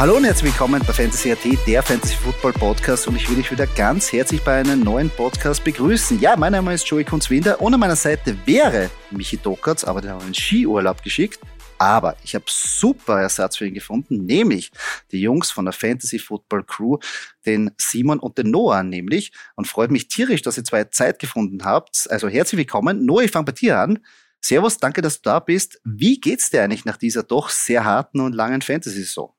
Hallo und herzlich willkommen bei Fantasy AT, der Fantasy Football Podcast und ich will dich wieder ganz herzlich bei einem neuen Podcast begrüßen. Ja, mein Name ist Joey Kunzwinder und an meiner Seite wäre Michi Dockertz, aber der hat einen Skiurlaub geschickt. Aber ich habe super Ersatz für ihn gefunden, nämlich die Jungs von der Fantasy Football Crew, den Simon und den Noah nämlich. Und freut mich tierisch, dass ihr zwei Zeit gefunden habt. Also herzlich willkommen. Noah, ich fange bei dir an. Servus, danke, dass du da bist. Wie geht's dir eigentlich nach dieser doch sehr harten und langen Fantasy-Saison?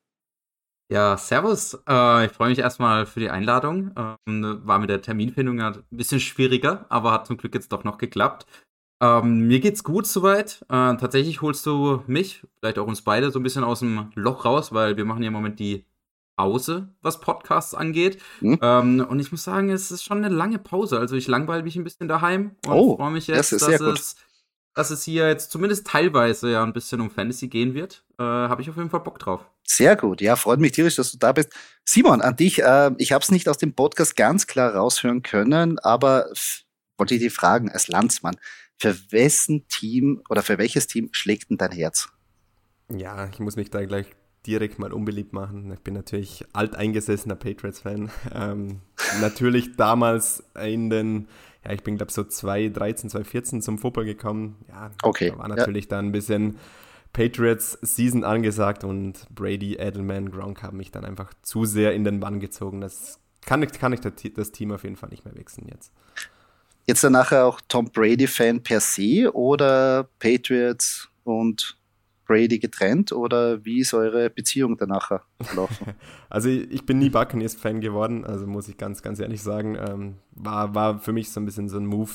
Ja, servus. Äh, ich freue mich erstmal für die Einladung. Ähm, war mit der Terminfindung ein bisschen schwieriger, aber hat zum Glück jetzt doch noch geklappt. Ähm, mir geht's gut soweit. Äh, tatsächlich holst du mich, vielleicht auch uns beide, so ein bisschen aus dem Loch raus, weil wir machen ja im Moment die Pause, was Podcasts angeht. Hm? Ähm, und ich muss sagen, es ist schon eine lange Pause. Also ich langweile mich ein bisschen daheim und oh, freue mich jetzt, das dass es dass es hier jetzt zumindest teilweise ja ein bisschen um Fantasy gehen wird. Äh, habe ich auf jeden Fall Bock drauf. Sehr gut, ja, freut mich tierisch, dass du da bist. Simon, an dich, äh, ich habe es nicht aus dem Podcast ganz klar raushören können, aber wollte ich dich fragen, als Landsmann, für wessen Team oder für welches Team schlägt denn dein Herz? Ja, ich muss mich da gleich direkt mal unbeliebt machen. Ich bin natürlich alteingesessener Patriots-Fan. Ähm, natürlich damals in den ja, ich bin, glaube so 2013, 2014 zum Football gekommen. Ja, okay. da war natürlich ja. dann ein bisschen Patriots Season angesagt und Brady, Edelman, Gronk haben mich dann einfach zu sehr in den Bann gezogen. Das kann, kann ich das Team auf jeden Fall nicht mehr wechseln jetzt. Jetzt dann nachher auch Tom Brady-Fan per se oder Patriots und Brady getrennt oder wie ist eure Beziehung danach verlaufen? also ich bin nie Buccaneers-Fan geworden, also muss ich ganz, ganz ehrlich sagen. Ähm, war, war für mich so ein bisschen so ein Move.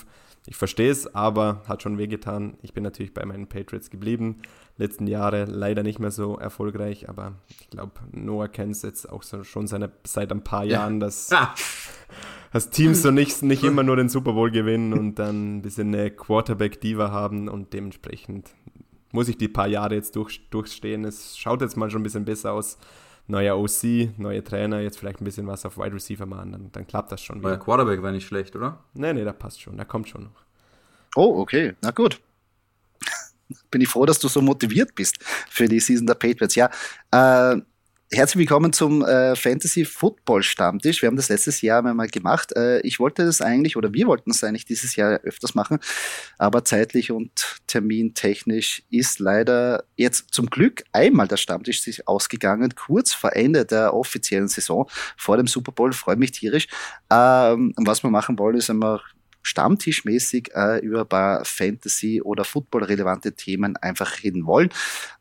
Ich verstehe es, aber hat schon wehgetan. Ich bin natürlich bei meinen Patriots geblieben. Letzten Jahre leider nicht mehr so erfolgreich, aber ich glaube, Noah kennt es jetzt auch so, schon seine, seit ein paar Jahren, ja. dass, ah. dass Teams so nicht, nicht immer nur den Super Bowl gewinnen und dann ein bisschen eine Quarterback-Diva haben und dementsprechend muss ich die paar Jahre jetzt durch, durchstehen. Es schaut jetzt mal schon ein bisschen besser aus. Neuer OC, neue Trainer, jetzt vielleicht ein bisschen was auf Wide Receiver machen, dann, dann klappt das schon wieder. Der Quarterback war nicht schlecht, oder? Nee, nee, der passt schon, der kommt schon noch. Oh, okay, na gut. Bin ich froh, dass du so motiviert bist für die Season der Patriots. Ja, äh, Herzlich willkommen zum äh, Fantasy Football Stammtisch. Wir haben das letztes Jahr mal gemacht. Äh, ich wollte das eigentlich, oder wir wollten es eigentlich dieses Jahr öfters machen, aber zeitlich und termintechnisch ist leider jetzt zum Glück einmal der Stammtisch sich ausgegangen, kurz vor Ende der offiziellen Saison, vor dem Super Bowl. Freue mich tierisch. Ähm, was wir machen wollen, ist einmal stammtischmäßig äh, über ein paar Fantasy- oder Football-relevante Themen einfach reden wollen.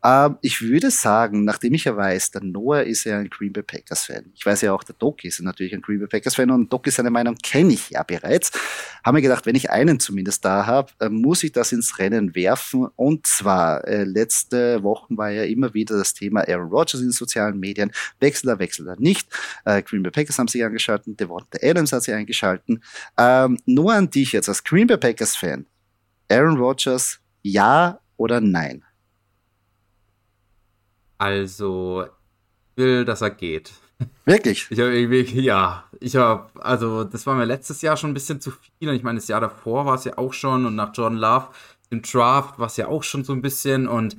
Äh, ich würde sagen, nachdem ich ja weiß, der Noah ist ja ein Green Bay Packers-Fan. Ich weiß ja auch, der Doc ist natürlich ein Green Bay Packers-Fan und Doc ist seine Meinung kenne ich ja bereits. Haben wir gedacht, wenn ich einen zumindest da habe, äh, muss ich das ins Rennen werfen. Und zwar, äh, letzte Wochen war ja immer wieder das Thema Aaron Rodgers in den sozialen Medien. Wechsel er, wechselt er nicht. Äh, Green Bay Packers haben sich angeschaltet, Devonta Adams hat sich eingeschaltet. Ähm, nur an dich jetzt als Green Bay Packers Fan, Aaron Rodgers, ja oder nein? Also, ich will, dass er geht. Wirklich? Ich habe irgendwie, ja, ich habe, also das war mir letztes Jahr schon ein bisschen zu viel. Und ich meine, das Jahr davor war es ja auch schon und nach Jordan Love im Draft war es ja auch schon so ein bisschen. Und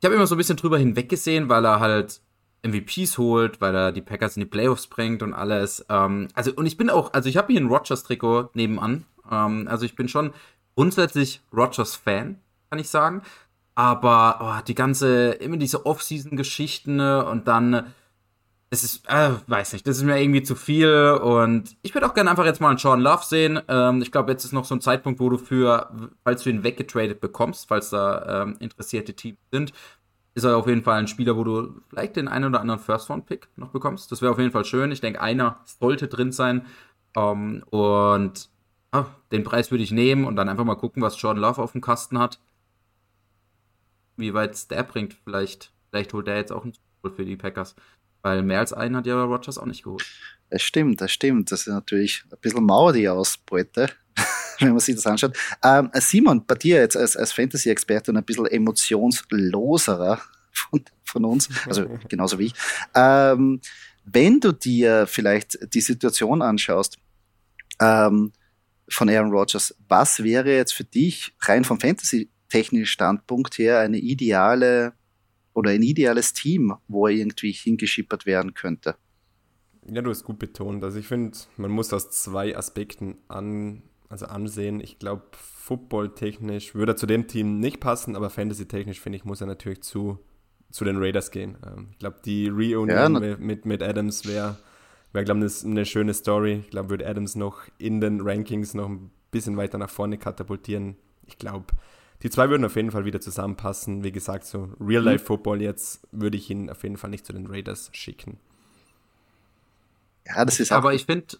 ich habe immer so ein bisschen drüber hinweggesehen, weil er halt MVPs holt, weil er die Packers in die Playoffs bringt und alles. Ähm, also, und ich bin auch, also ich habe hier ein Rogers-Trikot nebenan. Ähm, also ich bin schon grundsätzlich Rogers-Fan, kann ich sagen. Aber oh, die ganze, immer diese Off-Season-Geschichten ne, und dann, es ist, äh, weiß nicht, das ist mir irgendwie zu viel und ich würde auch gerne einfach jetzt mal einen Sean Love sehen. Ähm, ich glaube, jetzt ist noch so ein Zeitpunkt, wo du für, falls du ihn weggetradet bekommst, falls da ähm, interessierte Teams sind, ist er auf jeden Fall ein Spieler, wo du vielleicht den einen oder anderen First-Round-Pick noch bekommst. Das wäre auf jeden Fall schön. Ich denke, einer sollte drin sein. Ähm, und ah, den Preis würde ich nehmen und dann einfach mal gucken, was Jordan Love auf dem Kasten hat. Wie weit es der bringt. Vielleicht, vielleicht holt der jetzt auch einen Super für die Packers. Weil mehr als einen hat ja Rogers auch nicht geholt. Das stimmt, das stimmt. Das ist natürlich ein bisschen Mauer, die Ausbeute wenn man sich das anschaut. Ähm, Simon, bei dir jetzt als, als Fantasy-Experte und ein bisschen emotionsloserer von, von uns, also genauso wie ich. Ähm, wenn du dir vielleicht die Situation anschaust ähm, von Aaron Rodgers, was wäre jetzt für dich rein vom Fantasy-technischen Standpunkt her eine ideale oder ein ideales Team, wo er irgendwie hingeschippert werden könnte. Ja, du hast gut betont. Also ich finde, man muss aus zwei Aspekten an, also ansehen. Ich glaube, football-technisch würde er zu dem Team nicht passen, aber fantasy-technisch finde ich, muss er natürlich zu, zu den Raiders gehen. Ähm, ich glaube, die Reunion ja, mit, mit Adams wäre, wär, glaube ich, eine schöne Story. Ich glaube, würde Adams noch in den Rankings noch ein bisschen weiter nach vorne katapultieren. Ich glaube, die zwei würden auf jeden Fall wieder zusammenpassen. Wie gesagt, so Real-Life-Football jetzt würde ich ihn auf jeden Fall nicht zu den Raiders schicken. Ja, das ist Aber ich finde,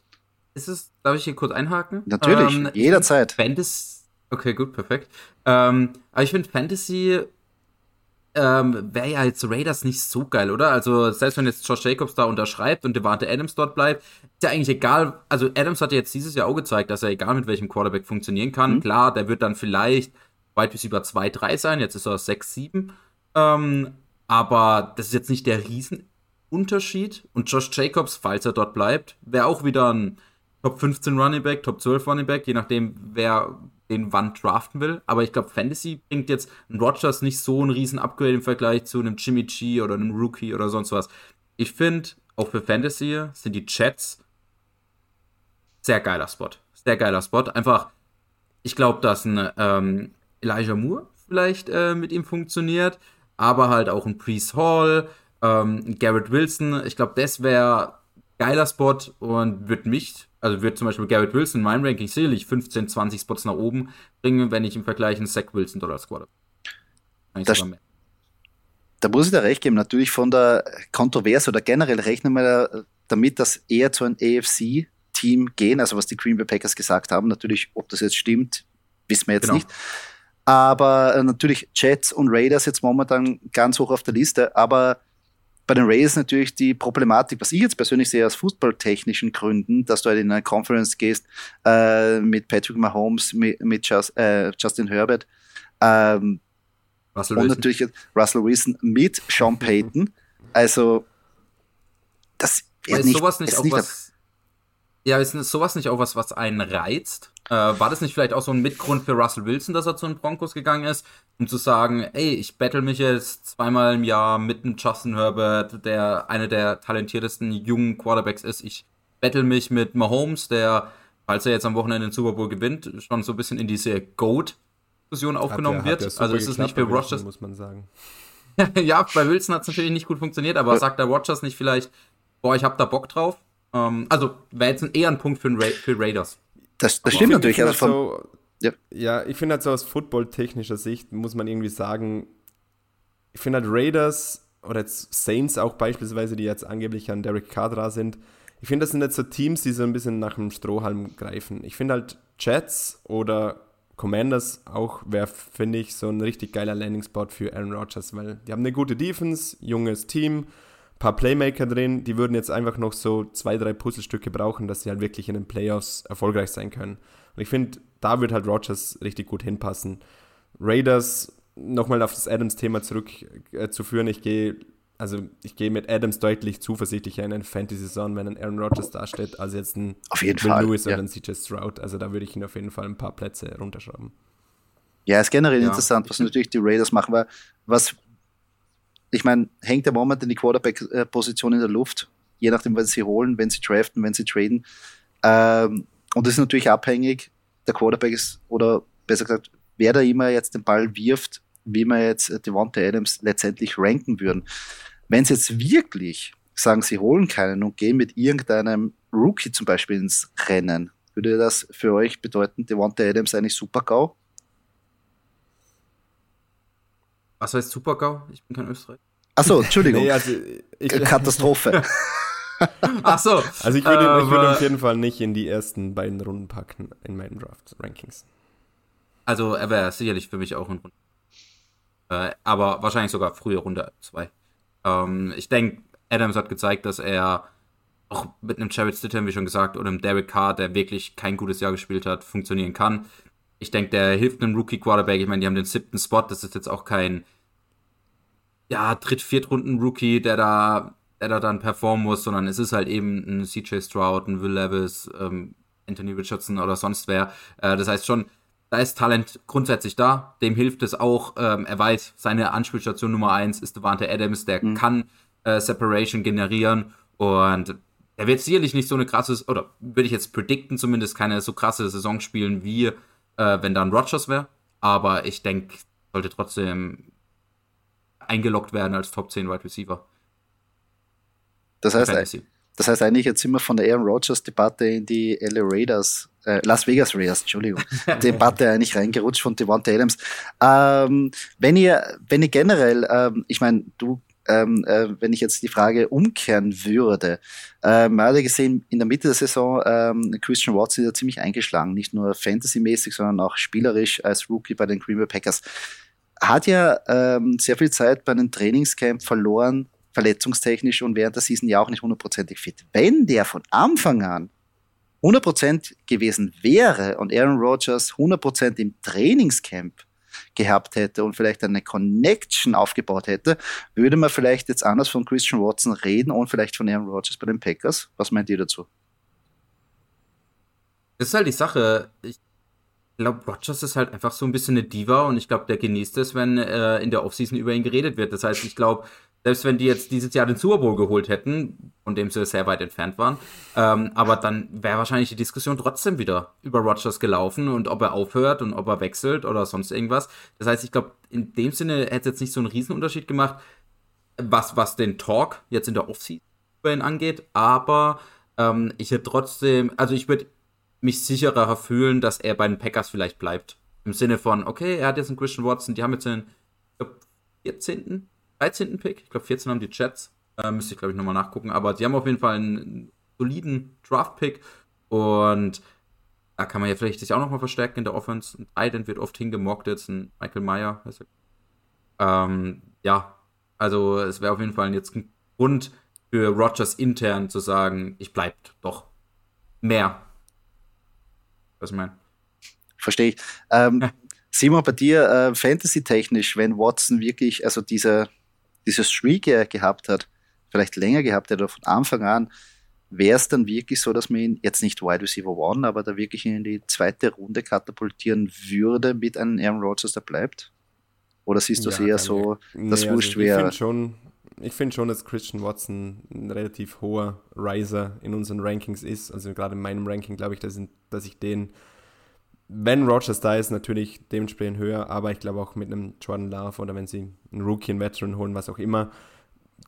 ist es, darf ich hier kurz einhaken? Natürlich, ähm, jederzeit. Fantasy, okay, gut, perfekt. Ähm, aber ich finde Fantasy ähm, wäre ja jetzt Raiders nicht so geil, oder? Also, selbst wenn jetzt Josh Jacobs da unterschreibt und Devante Adams dort bleibt, ist ja eigentlich egal. Also, Adams hat ja jetzt dieses Jahr auch gezeigt, dass er egal mit welchem Quarterback funktionieren kann. Mhm. Klar, der wird dann vielleicht weit bis über 2, 3 sein. Jetzt ist er 6, 7. Ähm, aber das ist jetzt nicht der Riesenunterschied. Und Josh Jacobs, falls er dort bleibt, wäre auch wieder ein Top 15 Running Back, Top 12 Running Back, je nachdem, wer den wann draften will. Aber ich glaube, Fantasy bringt jetzt ein Rogers nicht so ein riesen Upgrade im Vergleich zu einem Jimmy G oder einem Rookie oder sonst was. Ich finde, auch für Fantasy sind die Chats sehr geiler Spot. Sehr geiler Spot. Einfach, ich glaube, dass ein ähm, Elijah Moore vielleicht äh, mit ihm funktioniert, aber halt auch ein Priest Hall, ähm, Garrett Wilson. Ich glaube, das wäre geiler Spot und wird mich, also wird zum Beispiel Garrett Wilson in meinem Ranking sicherlich 15, 20 Spots nach oben bringen, wenn ich im Vergleich einen Zach Wilson dort als Quarterback. Da muss ich da recht geben. Natürlich von der Kontroverse oder generell rechnen wir damit, dass eher zu einem AFC-Team gehen, also was die Green Bay Packers gesagt haben. Natürlich, ob das jetzt stimmt, wissen wir jetzt genau. nicht. Aber äh, natürlich Jets und Raiders jetzt momentan ganz hoch auf der Liste. Aber bei den Raiders natürlich die Problematik, was ich jetzt persönlich sehe aus fußballtechnischen Gründen, dass du halt in eine Conference gehst äh, mit Patrick Mahomes, mit, mit Just, äh, Justin Herbert ähm, Russell und Wilson. natürlich Russell Wilson mit Sean Payton. Also das ist nicht, sowas nicht auch was, ja, ist sowas nicht auch was, was einen reizt? Äh, war das nicht vielleicht auch so ein Mitgrund für Russell Wilson, dass er zu den Broncos gegangen ist, um zu sagen, ey, ich battle mich jetzt zweimal im Jahr mit einem Justin Herbert, der einer der talentiertesten jungen Quarterbacks ist. Ich battle mich mit Mahomes, der, falls er jetzt am Wochenende den Super Bowl gewinnt, schon so ein bisschen in diese Goat-Diskussion aufgenommen hat, wird. also ist es nicht für Rogers. Muss man sagen. ja, bei Wilson hat es natürlich nicht gut funktioniert, aber sagt der Rogers nicht vielleicht, boah, ich hab da Bock drauf? Ähm, also wäre jetzt ein, eher ein Punkt für, Ra für Raiders. Das, das stimmt natürlich. Also von, so, ja. ja, ich finde halt so aus football-technischer Sicht muss man irgendwie sagen, ich finde halt Raiders oder jetzt Saints auch beispielsweise, die jetzt angeblich an Derek Carr sind, ich finde, das sind jetzt so Teams, die so ein bisschen nach dem Strohhalm greifen. Ich finde halt Jets oder Commanders auch wäre, finde ich, so ein richtig geiler Landing-Spot für Aaron Rodgers, weil die haben eine gute Defense, junges Team, paar Playmaker drin, die würden jetzt einfach noch so zwei, drei Puzzlestücke brauchen, dass sie halt wirklich in den Playoffs erfolgreich sein können. Und ich finde, da wird halt Rogers richtig gut hinpassen. Raiders, nochmal auf das Adams-Thema zurückzuführen, äh, ich gehe also ich gehe mit Adams deutlich zuversichtlicher in eine Fantasy-Saison, wenn ein Aaron Rodgers dasteht, als jetzt ein auf jeden Will Fall, Lewis ja. oder ein CJ Stroud. Also da würde ich ihn auf jeden Fall ein paar Plätze runterschrauben. Ja, ist generell ja. interessant, was natürlich die Raiders machen, weil was ich meine, hängt der Moment in die Quarterback-Position in der Luft, je nachdem, was sie holen, wenn sie draften, wenn sie traden. Ähm, und das ist natürlich abhängig, der Quarterback ist, oder besser gesagt, wer da immer jetzt den Ball wirft, wie man jetzt Devonta Adams letztendlich ranken würden. Wenn sie jetzt wirklich sagen, sie holen keinen und gehen mit irgendeinem Rookie zum Beispiel ins Rennen, würde das für euch bedeuten, Devonta Adams eigentlich super GAU? Was heißt Super-GAU? Ich bin kein Österreicher. Achso, Entschuldigung. nee, also ich, Katastrophe. Ach so. Also ich würde, ihn, ich würde auf jeden Fall nicht in die ersten beiden Runden packen in meinen Draft-Rankings. Also er wäre sicherlich für mich auch ein Runde. Äh, aber wahrscheinlich sogar frühe Runde 2. Ähm, ich denke, Adams hat gezeigt, dass er auch mit einem Jared Stidham, wie schon gesagt, oder einem Derek Carr, der wirklich kein gutes Jahr gespielt hat, funktionieren kann. Ich denke, der hilft einem Rookie-Quarterback. Ich meine, die haben den siebten Spot. Das ist jetzt auch kein ja, Dritt-, Viertrunden-Rookie, der da, der da dann performen muss, sondern es ist halt eben ein CJ Stroud, ein Will Levis, ähm, Anthony Richardson oder sonst wer. Äh, das heißt schon, da ist Talent grundsätzlich da. Dem hilft es auch. Ähm, er weiß, seine Anspielstation Nummer eins ist Devante Adams, der mhm. kann äh, Separation generieren und er wird sicherlich nicht so eine krasse, oder würde ich jetzt predikten, zumindest keine so krasse Saison spielen, wie äh, wenn dann Rogers wäre. Aber ich denke, sollte trotzdem eingeloggt werden als Top 10 Wide Receiver. Das heißt, das heißt eigentlich, jetzt sind wir von der Aaron Rodgers-Debatte in die LA Raiders, äh, Las Vegas Raiders, Entschuldigung, Debatte eigentlich reingerutscht von Devonta Adams. Ähm, wenn ihr, wenn ihr generell, ähm, ich meine, du ähm, äh, wenn ich jetzt die Frage umkehren würde, äh, man gesehen, in der Mitte der Saison, ähm, Christian Watson ist ja ziemlich eingeschlagen, nicht nur fantasymäßig, sondern auch spielerisch als Rookie bei den Green Bay Packers. Hat ja ähm, sehr viel Zeit bei einem Trainingscamp verloren, verletzungstechnisch und während der Season ja auch nicht hundertprozentig fit. Wenn der von Anfang an 100% gewesen wäre und Aaron Rodgers 100% im Trainingscamp gehabt hätte und vielleicht eine Connection aufgebaut hätte, würde man vielleicht jetzt anders von Christian Watson reden und vielleicht von Aaron Rodgers bei den Packers. Was meint ihr dazu? Das ist halt die Sache. Ich glaube, Rodgers ist halt einfach so ein bisschen eine Diva und ich glaube, der genießt es, wenn äh, in der Offseason über ihn geredet wird. Das heißt, ich glaube, selbst wenn die jetzt dieses Jahr den Super Bowl geholt hätten, von dem sie sehr weit entfernt waren, ähm, aber dann wäre wahrscheinlich die Diskussion trotzdem wieder über Rogers gelaufen und ob er aufhört und ob er wechselt oder sonst irgendwas. Das heißt, ich glaube, in dem Sinne hätte es jetzt nicht so einen Riesenunterschied gemacht, was, was den Talk jetzt in der Offseason angeht, aber ähm, ich hätte trotzdem, also ich würde mich sicherer fühlen, dass er bei den Packers vielleicht bleibt. Im Sinne von, okay, er hat jetzt einen Christian Watson, die haben jetzt den 14. 13. Pick. Ich glaube, 14 haben die Jets. Äh, müsste ich, glaube ich, nochmal nachgucken. Aber die haben auf jeden Fall einen soliden Draft-Pick. Und da kann man ja vielleicht sich auch nochmal verstärken in der Offense. Ein Titan wird oft hingemockt, jetzt ein Michael Meyer. Ähm, ja, also es wäre auf jeden Fall jetzt ein Grund für Rogers intern zu sagen, ich bleib doch mehr. Was ich meine. Verstehe ich. Ähm, Simon, bei dir äh, Fantasy-technisch, wenn Watson wirklich, also diese dieses Streak er gehabt hat, vielleicht länger gehabt hätte oder von Anfang an, wäre es dann wirklich so, dass man ihn jetzt nicht Wide Receiver One, aber da wirklich in die zweite Runde katapultieren würde mit einem Aaron Rodgers, der bleibt? Oder siehst du es eher so, dass nee, wurscht also wäre? Ich finde schon, find schon, dass Christian Watson ein relativ hoher Riser in unseren Rankings ist. Also gerade in meinem Ranking glaube ich, dass, dass ich den wenn Rogers da ist, natürlich dementsprechend höher, aber ich glaube auch mit einem Jordan Love oder wenn sie einen Rookie, einen Veteran holen, was auch immer,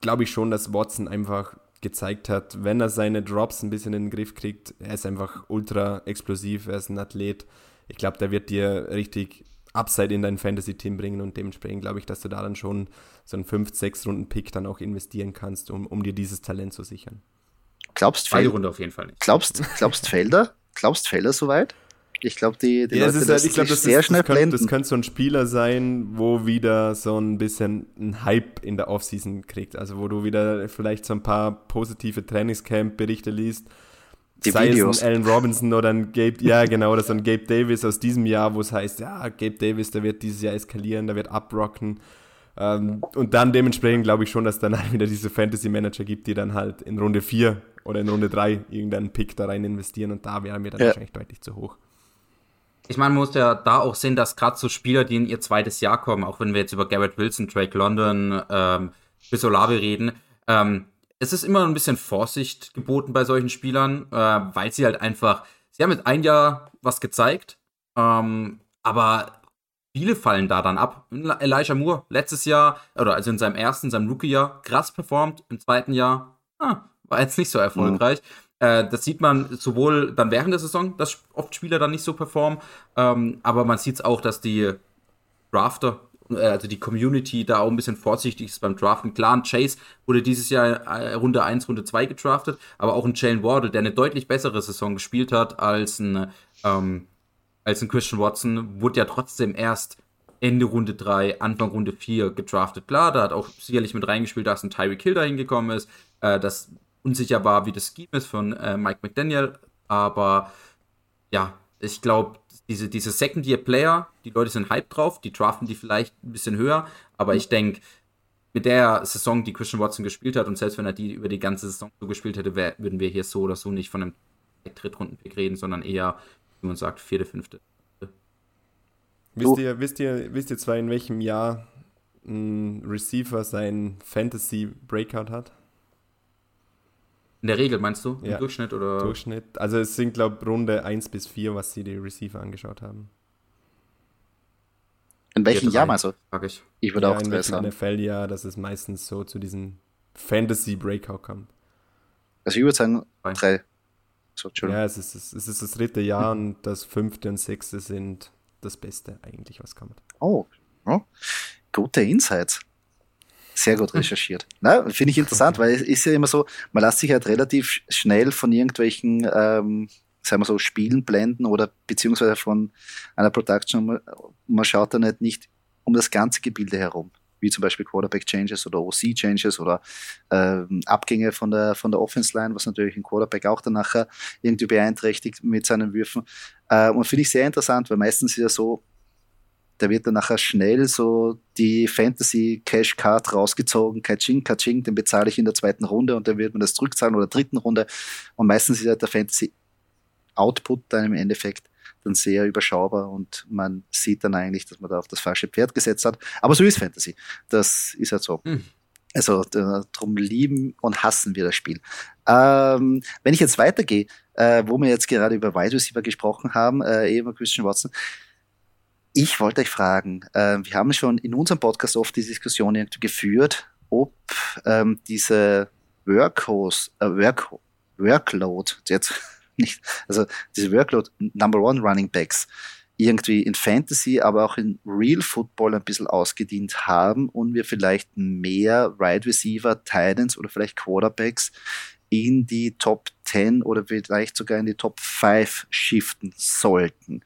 glaube ich schon, dass Watson einfach gezeigt hat, wenn er seine Drops ein bisschen in den Griff kriegt, er ist einfach ultra explosiv, er ist ein Athlet. Ich glaube, der wird dir richtig Upside in dein Fantasy-Team bringen und dementsprechend glaube ich, dass du da dann schon so einen 5-6-Runden-Pick dann auch investieren kannst, um, um dir dieses Talent zu sichern. Glaubst Felder? Runde auf jeden Fall nicht. Glaubst, glaubst Felder? Glaubst Felder soweit? Ich glaube, die, die ja, Leute, halt, ich glaube, das, sehr ist, schnell das könnte, das könnte so ein Spieler sein, wo wieder so ein bisschen ein Hype in der Offseason kriegt. Also wo du wieder vielleicht so ein paar positive Trainingscamp-Berichte liest. Die sei Videos. es ein Allen Robinson oder ein Gabe, ja genau, oder so ein Gabe Davis aus diesem Jahr, wo es heißt, ja, Gabe Davis, der wird dieses Jahr eskalieren, der wird abrocken. Ähm, und dann dementsprechend glaube ich schon, dass dann halt wieder diese Fantasy-Manager gibt, die dann halt in Runde 4 oder in Runde 3 irgendeinen Pick da rein investieren und da wäre mir dann ja. wahrscheinlich deutlich zu hoch ich meine, man muss ja da auch sehen, dass gerade so Spieler, die in ihr zweites Jahr kommen, auch wenn wir jetzt über Garrett Wilson, Drake London, ähm, bis Olave reden, ähm, es ist immer ein bisschen Vorsicht geboten bei solchen Spielern, äh, weil sie halt einfach, sie haben mit ein Jahr was gezeigt, ähm, aber viele fallen da dann ab. Elijah Moore, letztes Jahr, oder also in seinem ersten, seinem Rookie-Jahr, krass performt, im zweiten Jahr, ah, war jetzt nicht so erfolgreich. Mhm. Äh, das sieht man sowohl dann während der Saison, dass oft Spieler dann nicht so performen, ähm, aber man sieht es auch, dass die Drafter, äh, also die Community da auch ein bisschen vorsichtig ist beim Draften. Klar, ein Chase wurde dieses Jahr äh, Runde 1, Runde 2 gedraftet, aber auch ein Jalen Wardle, der eine deutlich bessere Saison gespielt hat als ein, ähm, als ein Christian Watson, wurde ja trotzdem erst Ende Runde 3, Anfang Runde 4 gedraftet. Klar, da hat auch sicherlich mit reingespielt, dass ein Tyreek Hill da hingekommen ist, äh, dass unsicher war, wie das Scheme ist von äh, Mike McDaniel. Aber ja, ich glaube, diese, diese Second-Year-Player, die Leute sind hype drauf, die draften die vielleicht ein bisschen höher. Aber ich denke, mit der Saison, die Christian Watson gespielt hat, und selbst wenn er die über die ganze Saison so gespielt hätte, wär, würden wir hier so oder so nicht von einem Drittrunden-Pick reden, sondern eher, wie man sagt, vierte, fünfte. Wisst ihr, wisst, ihr, wisst ihr zwar, in welchem Jahr ein Receiver sein Fantasy Breakout hat? In der Regel meinst du? Im ja. Durchschnitt oder? Durchschnitt. Also es sind, glaube ich, Runde 1 bis 4, was sie die Receiver angeschaut haben. In welchem Jahr meinst du? Frag ich. Ich würde ja, auch in welchem NFL-Jahr, dass es meistens so zu diesem Fantasy Breakout kommt. Also ich würde sagen drei. So, ja, es ist, es ist das dritte Jahr und das fünfte und sechste sind das Beste eigentlich, was kommt. Oh, oh. gute Insights. Sehr gut recherchiert. Finde ich interessant, weil es ist ja immer so, man lässt sich halt relativ schnell von irgendwelchen, ähm, sagen wir so, Spielen blenden oder beziehungsweise von einer Production. Man schaut dann halt nicht um das ganze Gebilde herum wie zum Beispiel Quarterback Changes oder OC Changes oder ähm, Abgänge von der, von der Offense Line, was natürlich ein Quarterback auch dann nachher irgendwie beeinträchtigt mit seinen Würfen. Äh, und finde ich sehr interessant, weil meistens ist ja so, da wird dann nachher schnell so die Fantasy Cash Card rausgezogen, Kaching, Kaching, den bezahle ich in der zweiten Runde und dann wird man das zurückzahlen oder dritten Runde. Und meistens ist ja der Fantasy Output dann im Endeffekt dann sehr überschaubar und man sieht dann eigentlich, dass man da auf das falsche Pferd gesetzt hat. Aber so ist Fantasy. Das ist halt so. Hm. Also darum lieben und hassen wir das Spiel. Ähm, wenn ich jetzt weitergehe, äh, wo wir jetzt gerade über Wide Receiver gesprochen haben, äh, eben Christian Watson, ich wollte euch fragen, äh, wir haben schon in unserem Podcast oft die Diskussion geführt, ob ähm, diese Workhorse, äh, Work, Workload, jetzt nicht, also diese Workload Number One Running Backs irgendwie in Fantasy, aber auch in Real Football ein bisschen ausgedient haben und wir vielleicht mehr Wide Receiver, Titans oder vielleicht Quarterbacks in die Top 10 oder vielleicht sogar in die Top 5 shiften sollten.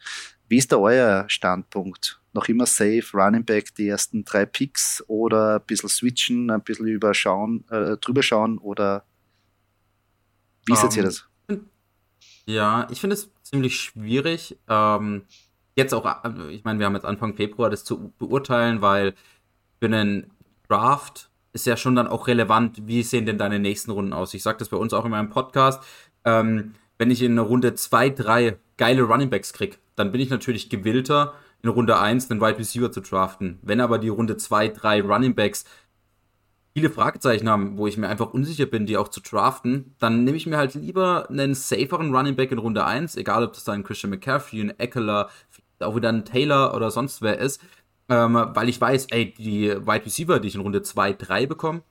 Wie ist da euer Standpunkt? Noch immer safe, Running Back, die ersten drei Picks oder ein bisschen switchen, ein bisschen überschauen, äh, drüber schauen oder wie um, seht ihr ähm, das? Ja, ich finde es ziemlich schwierig. Ähm, jetzt auch, äh, ich meine, wir haben jetzt Anfang Februar das zu beurteilen, weil für einen Draft ist ja schon dann auch relevant, wie sehen denn deine nächsten Runden aus? Ich sage das bei uns auch in meinem Podcast. Ähm, wenn ich in einer Runde zwei, drei geile Runningbacks kriege, dann bin ich natürlich gewillter, in Runde 1 einen Wide Receiver zu draften. Wenn aber die Runde 2, 3 Runningbacks viele Fragezeichen haben, wo ich mir einfach unsicher bin, die auch zu draften, dann nehme ich mir halt lieber einen saferen Running Back in Runde 1, egal ob das dann Christian McCaffrey, ein Eckler, auch wieder ein Taylor oder sonst wer ist, ähm, weil ich weiß, ey, die Wide Receiver, die ich in Runde 2, 3 bekomme,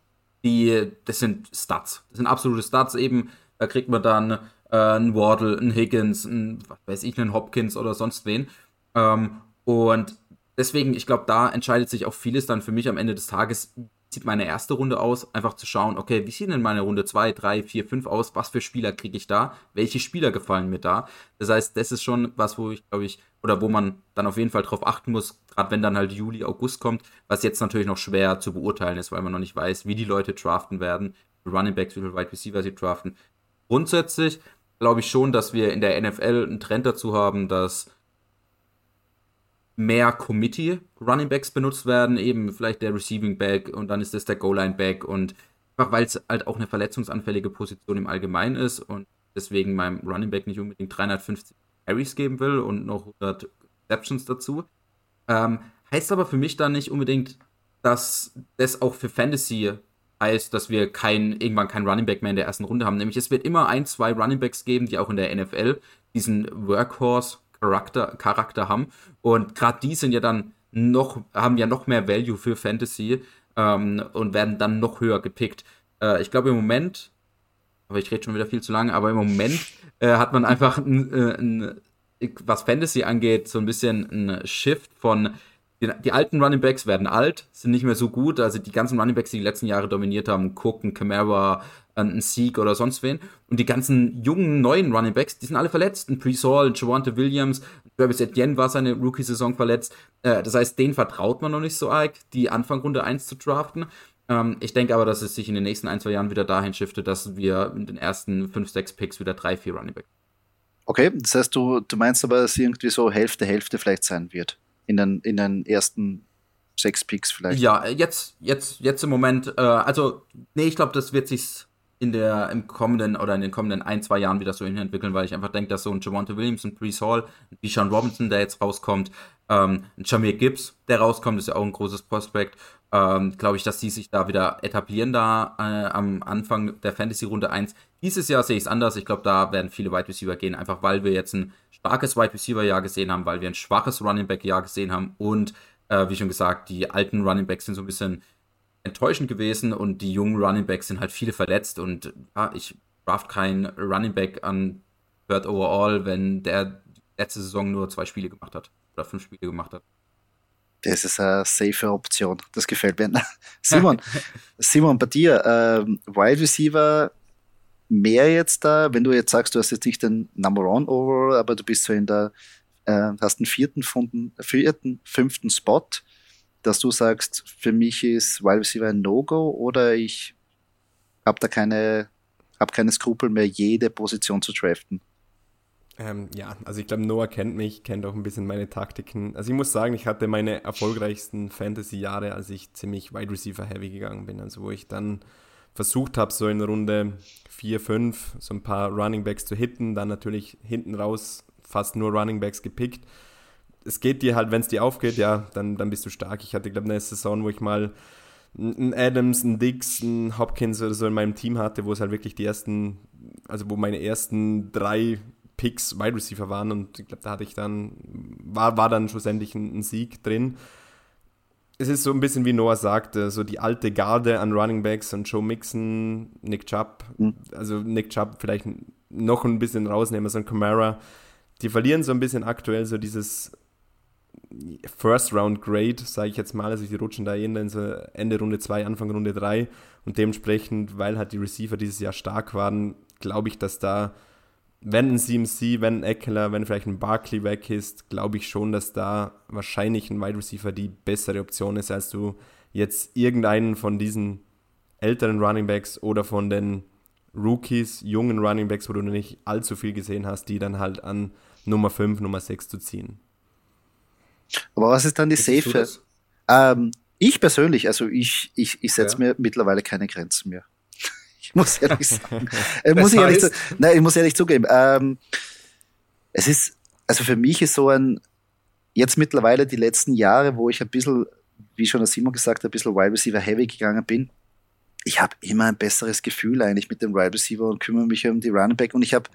die, das sind Stats. Das sind absolute Stats eben. Da kriegt man dann äh, einen Wardle, einen Higgins, einen, was weiß ich, einen Hopkins oder sonst wen. Ähm, und deswegen, ich glaube, da entscheidet sich auch vieles dann für mich am Ende des Tages, sieht meine erste Runde aus, einfach zu schauen, okay, wie sieht denn meine Runde 2, 3, 4, 5 aus, was für Spieler kriege ich da, welche Spieler gefallen mir da. Das heißt, das ist schon was, wo ich, glaube ich, oder wo man dann auf jeden Fall drauf achten muss, gerade wenn dann halt Juli, August kommt, was jetzt natürlich noch schwer zu beurteilen ist, weil man noch nicht weiß, wie die Leute draften werden, Running Backs, wie viele Wide Receiver sie draften. Grundsätzlich glaube ich schon, dass wir in der NFL einen Trend dazu haben, dass mehr Committee Running Backs benutzt werden, eben vielleicht der Receiving Back und dann ist das der Goal Line Back und einfach weil es halt auch eine verletzungsanfällige Position im Allgemeinen ist und deswegen meinem Running Back nicht unbedingt 350 Carries geben will und noch 100 Receptions dazu. Ähm, heißt aber für mich dann nicht unbedingt, dass das auch für Fantasy heißt, dass wir kein, irgendwann kein Running Back mehr in der ersten Runde haben. Nämlich es wird immer ein, zwei Running Backs geben, die auch in der NFL diesen Workhorse Charakter, haben. Und gerade die sind ja dann noch, haben ja noch mehr Value für Fantasy ähm, und werden dann noch höher gepickt. Äh, ich glaube im Moment, aber ich rede schon wieder viel zu lange, aber im Moment äh, hat man einfach ein, äh, ein, was Fantasy angeht, so ein bisschen ein Shift von die, die, alten Running Backs werden alt, sind nicht mehr so gut. Also die ganzen Running Backs, die die letzten Jahre dominiert haben, Cook, ein Camara, ein Sieg oder sonst wen. Und die ganzen jungen, neuen Running Backs, die sind alle verletzt. Ein Pre-Saul, Javante Williams, Travis Etienne war seine Rookie-Saison verletzt. Äh, das heißt, denen vertraut man noch nicht so arg, die Anfang Runde 1 zu draften. Ähm, ich denke aber, dass es sich in den nächsten ein, zwei Jahren wieder dahin shiftet, dass wir in den ersten 5, 6 Picks wieder 3, 4 Running Backs Okay, das heißt, du, du meinst aber, dass irgendwie so Hälfte, Hälfte vielleicht sein wird in den, in den ersten sechs Picks vielleicht. Ja, jetzt, jetzt, jetzt im Moment, äh, also, nee, ich glaube, das wird sich in der im kommenden oder in den kommenden ein, zwei Jahren wieder so entwickeln, weil ich einfach denke, dass so ein Javante Williams, ein Brees Hall, ein Bijan Robinson, der jetzt rauskommt, ähm, ein Jameer Gibbs, der rauskommt, ist ja auch ein großes Prospekt. Ähm, Glaube ich, dass die sich da wieder etablieren, da äh, am Anfang der Fantasy-Runde 1. Dieses Jahr sehe ich es anders. Ich glaube, da werden viele Wide Receiver gehen, einfach weil wir jetzt ein starkes Wide Receiver-Jahr gesehen haben, weil wir ein schwaches Running Back-Jahr gesehen haben und, äh, wie schon gesagt, die alten Running Backs sind so ein bisschen enttäuschend gewesen und die jungen Running Backs sind halt viele verletzt und ja, ich draft keinen Running Back an Third Overall, wenn der letzte Saison nur zwei Spiele gemacht hat oder fünf Spiele gemacht hat. Das ist eine safe Option. Das gefällt mir. Simon, Simon, bei dir, ähm, Wide Receiver mehr jetzt da, wenn du jetzt sagst, du hast jetzt nicht den Number One Overall, aber du bist so in der, äh, hast den vierten, vierten, fünften Spot dass du sagst, für mich ist Wide Receiver ein No-Go oder ich habe da keine, hab keine Skrupel mehr, jede Position zu draften? Ähm, ja, also ich glaube, Noah kennt mich, kennt auch ein bisschen meine Taktiken. Also ich muss sagen, ich hatte meine erfolgreichsten Fantasy-Jahre, als ich ziemlich Wide Receiver-heavy gegangen bin. Also wo ich dann versucht habe, so in Runde 4, 5 so ein paar Running Backs zu hitten, dann natürlich hinten raus fast nur Running Backs gepickt es geht dir halt, wenn es dir aufgeht, ja, dann, dann bist du stark. Ich hatte, glaube ich, eine Saison, wo ich mal einen Adams, einen Dix, einen Hopkins oder so in meinem Team hatte, wo es halt wirklich die ersten, also wo meine ersten drei Picks Wide Receiver waren und ich glaube, da hatte ich dann, war, war dann schlussendlich ein, ein, Sieg drin. Es ist so ein bisschen wie Noah sagte, so die alte Garde an Running Backs und Joe Mixon, Nick Chubb, mhm. also Nick Chubb vielleicht noch ein bisschen rausnehmen, so ein Camara, die verlieren so ein bisschen aktuell so dieses First Round Grade, sage ich jetzt mal. Also die rutschen da so Ende Runde 2, Anfang Runde 3. Und dementsprechend, weil halt die Receiver dieses Jahr stark waren, glaube ich, dass da, wenn ein CMC, wenn ein Eckler, wenn vielleicht ein Barkley weg ist, glaube ich schon, dass da wahrscheinlich ein Wide Receiver die bessere Option ist, als du jetzt irgendeinen von diesen älteren Running Backs oder von den Rookies, jungen Running Backs, wo du noch nicht allzu viel gesehen hast, die dann halt an Nummer 5, Nummer 6 zu ziehen. Aber was ist dann die Safe? Ähm, ich persönlich, also ich, ich, ich setze ja. mir mittlerweile keine Grenzen mehr. ich muss ehrlich sagen. äh, muss ich, ehrlich nein, ich muss ehrlich zugeben. Ähm, es ist, also für mich ist so ein, jetzt mittlerweile die letzten Jahre, wo ich ein bisschen, wie schon der Simon gesagt hat, ein bisschen Wide Receiver Heavy gegangen bin, ich habe immer ein besseres Gefühl eigentlich mit dem Wide Receiver und kümmere mich um die Running Back und ich habe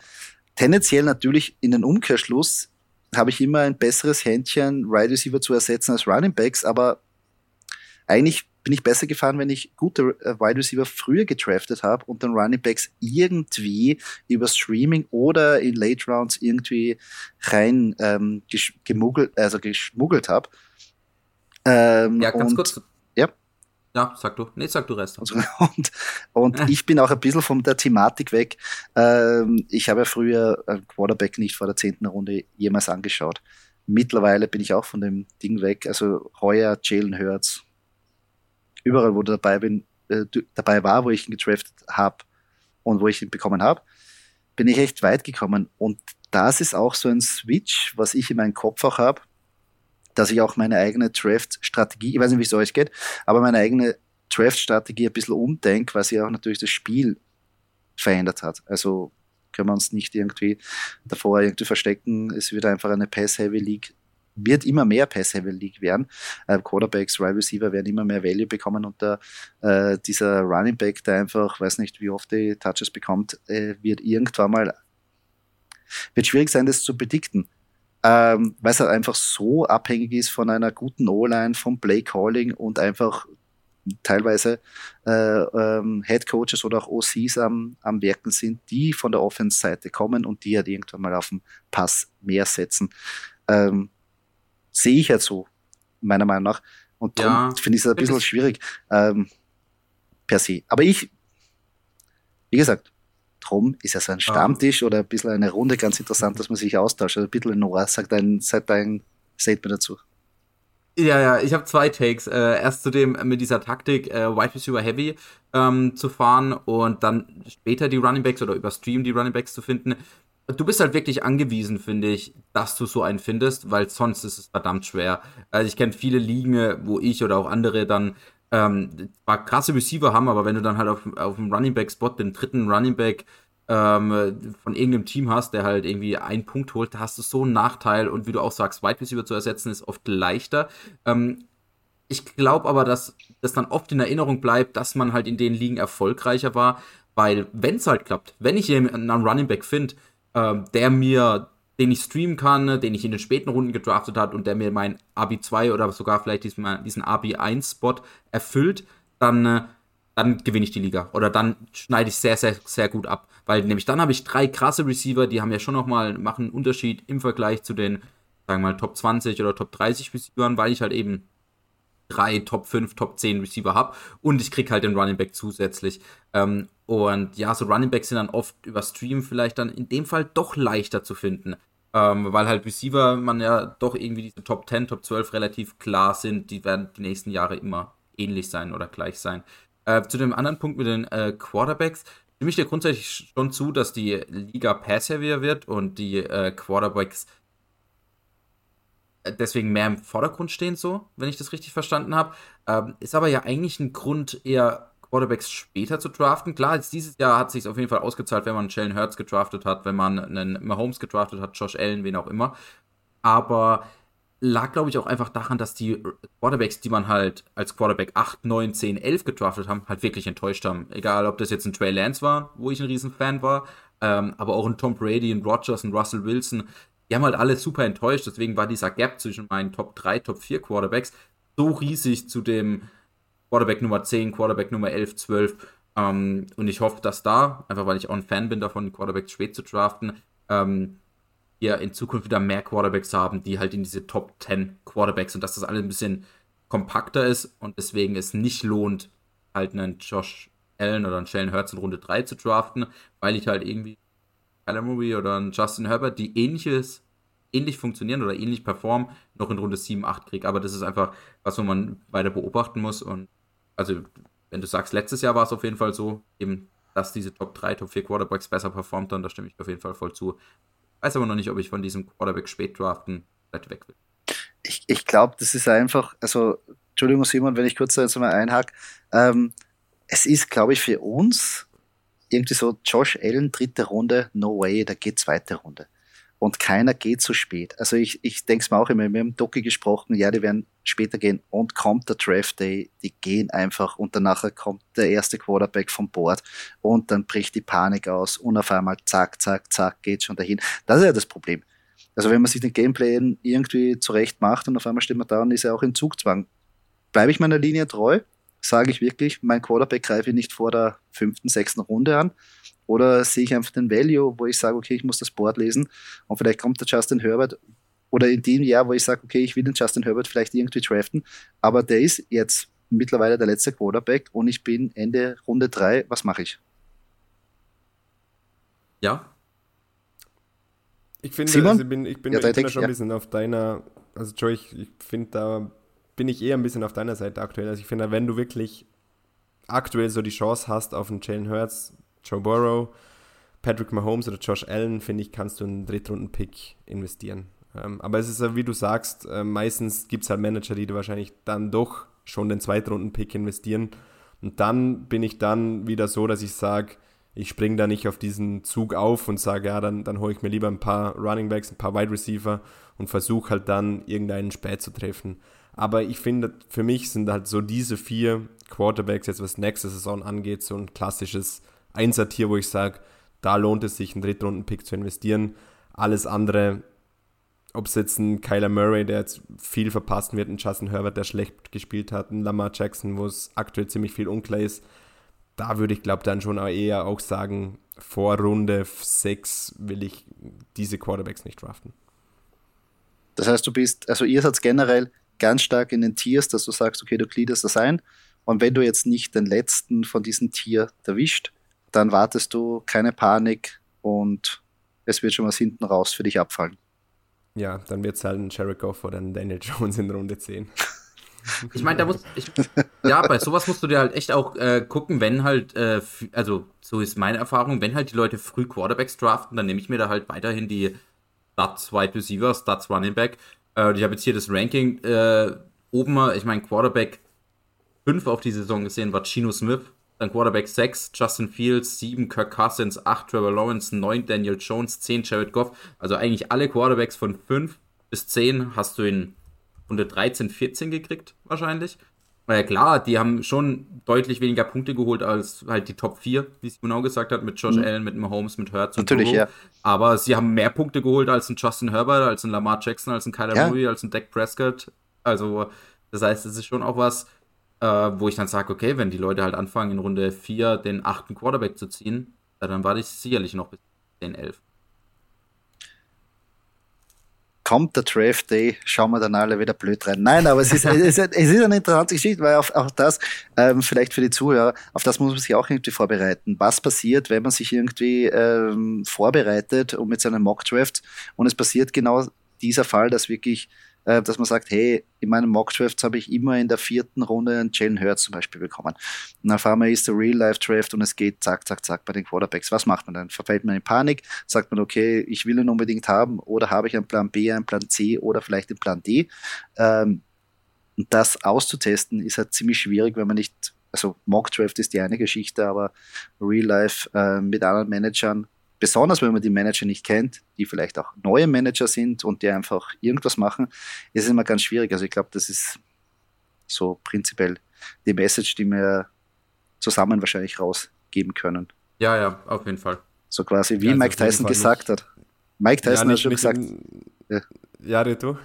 tendenziell natürlich in den Umkehrschluss habe ich immer ein besseres Händchen, Wide Receiver zu ersetzen als Running Backs, aber eigentlich bin ich besser gefahren, wenn ich gute äh, Wide Receiver früher gedraftet habe und dann Running Backs irgendwie über Streaming oder in Late Rounds irgendwie rein ähm, gemuggelt, also geschmuggelt habe. Ähm, ja, ganz kurz ja, sag du. Nee, sag du Rest. Und, und ich bin auch ein bisschen von der Thematik weg. Ähm, ich habe ja früher ein Quarterback nicht vor der zehnten Runde jemals angeschaut. Mittlerweile bin ich auch von dem Ding weg. Also heuer Jalen Hurts. Überall, wo du dabei bin, äh, dabei war, wo ich ihn gedraftet habe und wo ich ihn bekommen habe, bin ich echt weit gekommen. Und das ist auch so ein Switch, was ich in meinem Kopf auch habe dass ich auch meine eigene Draft-Strategie, ich weiß nicht, wie es euch geht, aber meine eigene Draft-Strategie ein bisschen umdenke, weil sie auch natürlich das Spiel verändert hat. Also können wir uns nicht irgendwie davor irgendwie verstecken. Es wird einfach eine Pass-Heavy League, wird immer mehr Pass-Heavy League werden. Äh, Quarterbacks, Wide Receiver werden immer mehr Value bekommen und der, äh, dieser Running Back, der einfach, weiß nicht, wie oft die Touches bekommt, äh, wird irgendwann mal, wird schwierig sein, das zu predikten ähm, weil es halt einfach so abhängig ist von einer guten O-Line, vom Play Calling und einfach teilweise äh, ähm, Head Coaches oder auch OCs am, am Werken sind, die von der Offense-Seite kommen und die halt irgendwann mal auf den Pass mehr setzen. Ähm, Sehe ich halt so, meiner Meinung nach. Und darum ja, finde ich es ein bisschen schwierig ähm, per se. Aber ich, wie gesagt, drum ist ja so ein Stammtisch oder ein bisschen eine Runde ganz interessant, dass man sich austauscht. Also bitte, Nora, sag dein, sag dein Statement dazu. Ja, ja, ich habe zwei Takes. Äh, erst zu dem mit dieser Taktik, äh, Wide Receiver Heavy ähm, zu fahren und dann später die Running Backs oder über Stream die Running Backs zu finden. Du bist halt wirklich angewiesen, finde ich, dass du so einen findest, weil sonst ist es verdammt schwer. Also ich kenne viele Ligen, wo ich oder auch andere dann ähm, zwar krasse Receiver haben, aber wenn du dann halt auf, auf dem Running Back Spot den dritten Running Back ähm, von irgendeinem Team hast, der halt irgendwie einen Punkt holt, da hast du so einen Nachteil und wie du auch sagst, Wide Receiver zu ersetzen ist oft leichter. Ähm, ich glaube aber, dass das dann oft in Erinnerung bleibt, dass man halt in den Ligen erfolgreicher war, weil wenn es halt klappt, wenn ich einen Running Back finde, äh, der mir, den ich streamen kann, den ich in den späten Runden gedraftet hat und der mir mein AB2 oder sogar vielleicht diesen, diesen AB1-Spot erfüllt, dann, äh, dann gewinne ich die Liga. Oder dann schneide ich sehr, sehr, sehr gut ab. Weil nämlich dann habe ich drei krasse Receiver, die haben ja schon nochmal, machen einen Unterschied im Vergleich zu den, sagen wir mal, Top 20 oder Top 30 Receivern, weil ich halt eben drei Top 5, Top 10 Receiver habe und ich kriege halt den Running Back zusätzlich. Ähm, und ja, so Running Backs sind dann oft über Stream vielleicht dann in dem Fall doch leichter zu finden. Ähm, weil halt Receiver man ja doch irgendwie diese Top 10, Top 12 relativ klar sind. Die werden die nächsten Jahre immer ähnlich sein oder gleich sein. Äh, zu dem anderen Punkt mit den äh, Quarterbacks stimme ich dir grundsätzlich schon zu, dass die Liga pass-heavier wird und die äh, Quarterbacks deswegen mehr im Vordergrund stehen, so, wenn ich das richtig verstanden habe. Ähm, ist aber ja eigentlich ein Grund, eher Quarterbacks später zu draften. Klar, jetzt dieses Jahr hat sich auf jeden Fall ausgezahlt, wenn man Jalen Hurts gedraftet hat, wenn man einen Mahomes gedraftet hat, Josh Allen, wen auch immer. Aber lag, glaube ich, auch einfach daran, dass die Quarterbacks, die man halt als Quarterback 8, 9, 10, 11 gedraftet haben, halt wirklich enttäuscht haben. Egal, ob das jetzt ein Trey Lance war, wo ich ein Riesenfan war, ähm, aber auch ein Tom Brady, ein Rogers, ein Russell Wilson, die haben halt alle super enttäuscht. Deswegen war dieser Gap zwischen meinen Top 3, Top 4 Quarterbacks so riesig zu dem Quarterback Nummer 10, Quarterback Nummer 11, 12. Ähm, und ich hoffe, dass da, einfach weil ich auch ein Fan bin davon, Quarterbacks spät zu draften, ähm, wir in Zukunft wieder mehr Quarterbacks haben, die halt in diese Top 10 Quarterbacks und dass das alles ein bisschen kompakter ist und deswegen es nicht lohnt, halt einen Josh Allen oder einen Shane Hurts in Runde 3 zu draften, weil ich halt irgendwie Kyler Murray oder ein Justin Herbert, die ähnliches, ähnlich funktionieren oder ähnlich performen, noch in Runde 7, 8 kriege. Aber das ist einfach was, wo man weiter beobachten muss. Und also, wenn du sagst, letztes Jahr war es auf jeden Fall so, eben, dass diese Top 3, Top 4 Quarterbacks besser performt haben, da stimme ich auf jeden Fall voll zu. Weiß aber noch nicht, ob ich von diesem Quarterback spät draften vielleicht weg will. Ich, ich glaube, das ist einfach, also, Entschuldigung, Simon, wenn ich kurz jetzt mal einhake, ähm, es ist, glaube ich, für uns irgendwie so Josh Allen, dritte Runde, no way, da geht zweite Runde. Und keiner geht so spät. Also ich, ich denke es mir auch immer, wir haben Doki gesprochen, ja, die werden später gehen und kommt der Draft Day, die gehen einfach und danach kommt der erste Quarterback vom Board und dann bricht die Panik aus und auf einmal zack, zack, zack, geht schon dahin. Das ist ja das Problem. Also wenn man sich den Gameplay irgendwie zurecht macht und auf einmal steht man da und ist ja auch in Zugzwang. Bleibe ich meiner Linie treu? Sage ich wirklich, mein Quarterback greife ich nicht vor der fünften, sechsten Runde an. Oder sehe ich einfach den Value, wo ich sage, okay, ich muss das Board lesen und vielleicht kommt der Justin Herbert oder in dem Jahr, wo ich sage, okay, ich will den Justin Herbert vielleicht irgendwie draften, aber der ist jetzt mittlerweile der letzte Quarterback und ich bin Ende Runde 3, was mache ich? Ja. Ich finde, also ich bin, ich bin, ja, ich bin da schon ja. ein bisschen auf deiner, also Joe, ich, ich finde da bin ich eher ein bisschen auf deiner Seite aktuell. Also ich finde, wenn du wirklich aktuell so die Chance hast auf einen Jalen Hurts, Joe Burrow, Patrick Mahomes oder Josh Allen, finde ich, kannst du einen Drittrunden-Pick investieren. Ähm, aber es ist ja, wie du sagst, äh, meistens gibt es halt Manager, die wahrscheinlich dann doch schon den Zweitrunden-Pick investieren. Und dann bin ich dann wieder so, dass ich sage, ich springe da nicht auf diesen Zug auf und sage, ja, dann, dann hole ich mir lieber ein paar Running Backs, ein paar Wide Receiver und versuche halt dann irgendeinen spät zu treffen. Aber ich finde, für mich sind halt so diese vier Quarterbacks, jetzt was nächste Saison angeht, so ein klassisches Einsertier, wo ich sage, da lohnt es sich, einen Drittrunden-Pick zu investieren. Alles andere, ob es jetzt ein Kyler Murray, der jetzt viel verpassen wird, ein Justin Herbert, der schlecht gespielt hat, ein Lamar Jackson, wo es aktuell ziemlich viel unklar ist, da würde ich glaube dann schon eher auch sagen, vor Runde 6 will ich diese Quarterbacks nicht draften. Das heißt, du bist, also ihr seid generell ganz stark in den Tiers, dass du sagst, okay, du gliederst das ein. Und wenn du jetzt nicht den letzten von diesem Tier erwischt, dann wartest du keine Panik und es wird schon was hinten raus für dich abfallen. Ja, dann wird es halt ein Jericho oder ein Daniel Jones in Runde 10. Ich meine, da muss ich, ja, bei sowas musst du dir halt echt auch äh, gucken, wenn halt, äh, also so ist meine Erfahrung, wenn halt die Leute früh Quarterbacks draften, dann nehme ich mir da halt weiterhin die Stats Wide Receiver, Stats Running Back, äh, ich habe jetzt hier das Ranking äh, oben, ich meine, Quarterback 5 auf die Saison gesehen war Chino Smith, dann Quarterback 6, Justin Fields, 7, Kirk Cousins, 8, Trevor Lawrence, 9, Daniel Jones, 10, Jared Goff. Also eigentlich alle Quarterbacks von 5 bis 10 hast du in Runde 13, 14 gekriegt, wahrscheinlich. Weil ja klar, die haben schon deutlich weniger Punkte geholt als halt die Top 4, wie sie genau gesagt hat, mit Josh mhm. Allen, mit Mahomes, mit Hurts und Natürlich, ja. Aber sie haben mehr Punkte geholt als ein Justin Herbert, als ein Lamar Jackson, als ein Kyler ja. Murray, als ein Dak Prescott. Also, das heißt, es ist schon auch was, äh, wo ich dann sage, okay, wenn die Leute halt anfangen, in Runde 4 den achten Quarterback zu ziehen, dann war ich sicherlich noch bis 10, 11 kommt der Draft Day, schauen wir dann alle wieder blöd rein. Nein, aber es ist, es ist, es ist eine interessante Geschichte, weil auf, auch das, ähm, vielleicht für die Zuhörer, auf das muss man sich auch irgendwie vorbereiten. Was passiert, wenn man sich irgendwie ähm, vorbereitet und mit seinem Mock Draft und es passiert genau dieser Fall, dass wirklich äh, dass man sagt, hey, in meinen Mock-Drafts habe ich immer in der vierten Runde einen Jalen Hurts zum Beispiel bekommen. Und auf einmal ist der Real-Life-Draft und es geht zack, zack, zack bei den Quarterbacks. Was macht man dann? Verfällt man in Panik? Sagt man, okay, ich will ihn unbedingt haben oder habe ich einen Plan B, einen Plan C oder vielleicht einen Plan D? Ähm, das auszutesten ist halt ziemlich schwierig, wenn man nicht, also Mock Draft ist die eine Geschichte, aber Real Life äh, mit anderen Managern besonders wenn man die Manager nicht kennt, die vielleicht auch neue Manager sind und die einfach irgendwas machen, ist es immer ganz schwierig. Also ich glaube, das ist so prinzipiell die Message, die wir zusammen wahrscheinlich rausgeben können. Ja, ja, auf jeden Fall. So quasi, wie ja, Mike Tyson gesagt nicht. hat. Mike Tyson ja, hat schon gesagt. ja, ja du.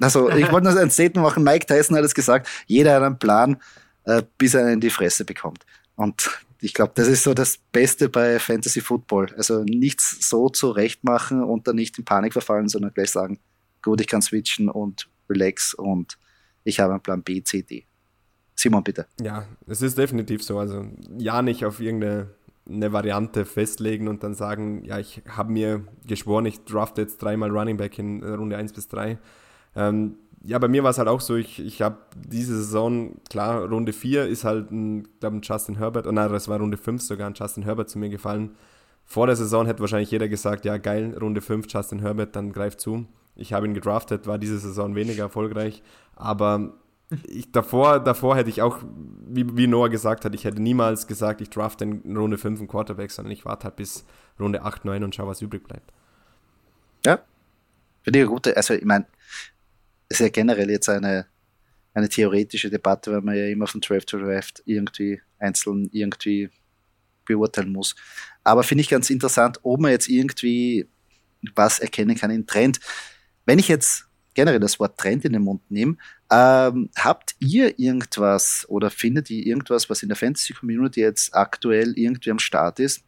Also, ich wollte nur ein Statement machen. Mike Tyson hat es gesagt: jeder hat einen Plan, äh, bis er einen in die Fresse bekommt. Und ich glaube, das ist so das Beste bei Fantasy Football. Also nichts so zurecht machen und dann nicht in Panik verfallen, sondern gleich sagen, gut, ich kann switchen und relax und ich habe einen Plan B, C, D. Simon, bitte. Ja, es ist definitiv so. Also ja, nicht auf irgendeine eine Variante festlegen und dann sagen, ja, ich habe mir geschworen, ich drafte jetzt dreimal Running Back in Runde 1 bis 3. Ähm, ja, bei mir war es halt auch so, ich, ich habe diese Saison, klar, Runde 4 ist halt ein, glaube ein Justin Herbert, oh nein, das war Runde 5 sogar, ein Justin Herbert zu mir gefallen. Vor der Saison hätte wahrscheinlich jeder gesagt, ja geil, Runde 5, Justin Herbert, dann greift zu. Ich habe ihn gedraftet, war diese Saison weniger erfolgreich, aber ich, davor, davor hätte ich auch, wie, wie Noah gesagt hat, ich hätte niemals gesagt, ich drafte in Runde 5 einen Quarterback, sondern ich warte halt bis Runde 8, 9 und schaue, was übrig bleibt. Ja, finde ich eine gute, also ich meine, ist ja generell jetzt eine, eine theoretische Debatte, weil man ja immer von Draft to Draft irgendwie einzeln irgendwie beurteilen muss. Aber finde ich ganz interessant, ob man jetzt irgendwie was erkennen kann in Trend. Wenn ich jetzt generell das Wort Trend in den Mund nehme, ähm, habt ihr irgendwas oder findet ihr irgendwas, was in der Fantasy Community jetzt aktuell irgendwie am Start ist,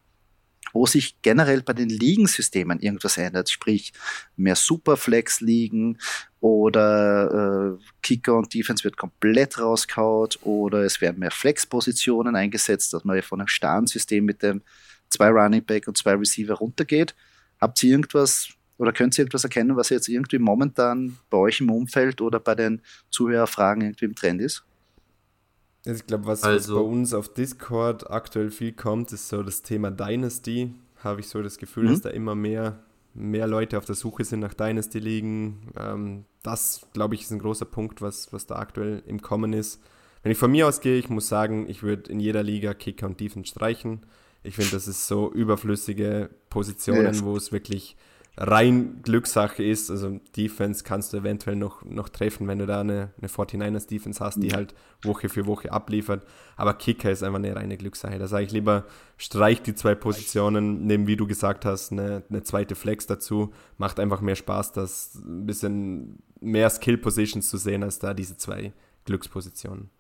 wo sich generell bei den Ligensystemen irgendwas ändert, sprich mehr Superflex-Ligen oder äh, Kicker und Defense wird komplett rauskaut oder es werden mehr Flex-Positionen eingesetzt, dass man von einem starren System mit dem zwei Running Back und zwei Receiver runtergeht. Habt ihr irgendwas oder könnt ihr etwas erkennen, was jetzt irgendwie momentan bei euch im Umfeld oder bei den Zuhörerfragen irgendwie im Trend ist? Ich glaube, was, also, was, bei uns auf Discord aktuell viel kommt, ist so das Thema Dynasty. Habe ich so das Gefühl, mhm. dass da immer mehr, mehr Leute auf der Suche sind nach Dynasty liegen. Ähm, das, glaube ich, ist ein großer Punkt, was, was da aktuell im Kommen ist. Wenn ich von mir ausgehe, ich muss sagen, ich würde in jeder Liga Kicker und Defense streichen. Ich finde, das ist so überflüssige Positionen, yes. wo es wirklich rein Glückssache ist. Also Defense kannst du eventuell noch, noch treffen, wenn du da eine, eine 49ers Defense hast, die halt Woche für Woche abliefert. Aber Kicker ist einfach eine reine Glückssache. Da sage ich lieber, streich die zwei Positionen, nehmen, wie du gesagt hast, eine, eine zweite Flex dazu. Macht einfach mehr Spaß, das ein bisschen mehr Skill-Positions zu sehen, als da diese zwei Glückspositionen.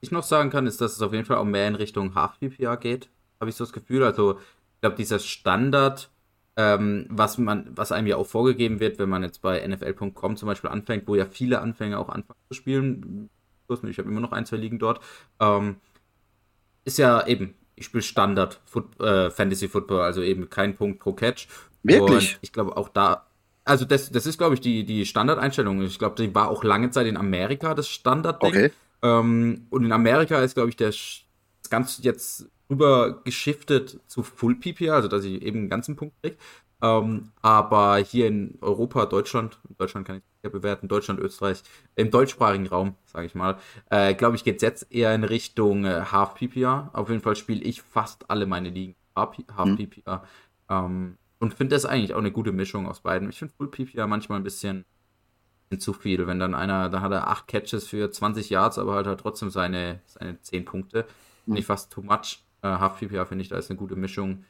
Was ich noch sagen kann, ist, dass es auf jeden Fall auch mehr in Richtung Half-PPA geht, habe ich so das Gefühl. Also, ich glaube, dieser Standard- ähm, was man, was einem ja auch vorgegeben wird, wenn man jetzt bei NFL.com zum Beispiel anfängt, wo ja viele Anfänger auch anfangen zu spielen. Ich habe immer noch ein, zwei Ligen dort. Ähm, ist ja eben, ich spiele Standard Foot, äh, Fantasy Football, also eben kein Punkt pro Catch. Wirklich? Und ich glaube auch da, also das, das ist, glaube ich, die, die Standardeinstellung. Ich glaube, die war auch lange Zeit in Amerika das Standardding. Okay. Ähm, und in Amerika ist, glaube ich, der ganz jetzt rüber geschiftet zu Full PPA, also dass ich eben einen ganzen Punkt kriege. Ähm, aber hier in Europa, Deutschland, Deutschland kann ich ja bewerten, Deutschland, Österreich, im deutschsprachigen Raum, sage ich mal, äh, glaube ich, geht es jetzt eher in Richtung äh, Half PPR. Auf jeden Fall spiele ich fast alle meine Ligen Half, PPR. Mhm. Ähm, und finde das eigentlich auch eine gute Mischung aus beiden. Ich finde Full PPR manchmal ein bisschen, bisschen, zu viel, wenn dann einer, da hat er acht Catches für 20 Yards, aber halt hat trotzdem seine, seine 10 Punkte. Finde ich fast too much. Äh, Half PPR finde ich, da ist eine gute Mischung.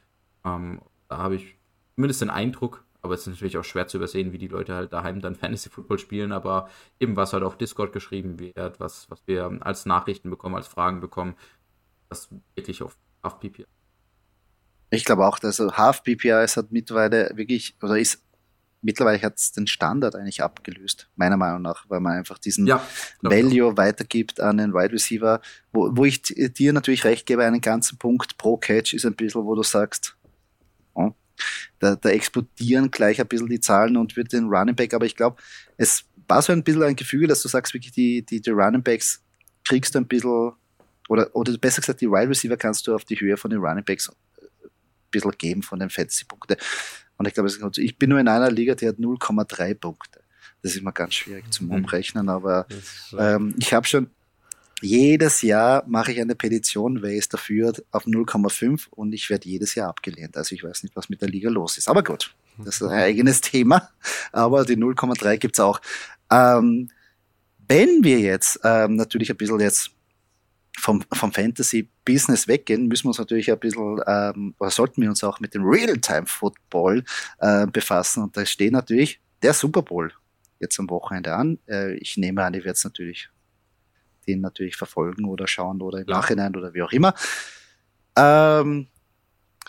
Ähm, da habe ich zumindest den Eindruck, aber es ist natürlich auch schwer zu übersehen, wie die Leute halt daheim dann Fantasy Football spielen, aber eben was halt auf Discord geschrieben wird, was, was wir als Nachrichten bekommen, als Fragen bekommen, das wirklich auf Half PPR. Ich glaube auch, dass PPR ist hat mittlerweile wirklich, oder ist mittlerweile hat es den Standard eigentlich abgelöst, meiner Meinung nach, weil man einfach diesen ja, Value auch. weitergibt an den Wide Receiver, wo, wo ich dir natürlich recht gebe, einen ganzen Punkt pro Catch ist ein bisschen, wo du sagst, oh, da, da explodieren gleich ein bisschen die Zahlen und wird den Running Back, aber ich glaube, es war so ein bisschen ein Gefühl, dass du sagst, wirklich die, die, die Running Backs kriegst du ein bisschen, oder, oder besser gesagt, die Wide Receiver kannst du auf die Höhe von den Running Backs ein bisschen geben von den Fantasy-Punkten. Und ich glaube, ich bin nur in einer Liga, die hat 0,3 Punkte. Das ist immer ganz schwierig zum mhm. Umrechnen, aber ähm, ich habe schon jedes Jahr mache ich eine Petition, wer ist dafür, auf 0,5 und ich werde jedes Jahr abgelehnt. Also ich weiß nicht, was mit der Liga los ist. Aber gut, das ist ein eigenes Thema. Aber die 0,3 gibt's auch. Ähm, wenn wir jetzt ähm, natürlich ein bisschen jetzt vom, vom Fantasy-Business weggehen, müssen wir uns natürlich ein bisschen, ähm, oder sollten wir uns auch mit dem Real-Time-Football äh, befassen. Und da steht natürlich der Super Bowl jetzt am Wochenende an. Äh, ich nehme an, ich werde es natürlich den natürlich verfolgen oder schauen oder im ja. Nachhinein oder wie auch immer. Ähm,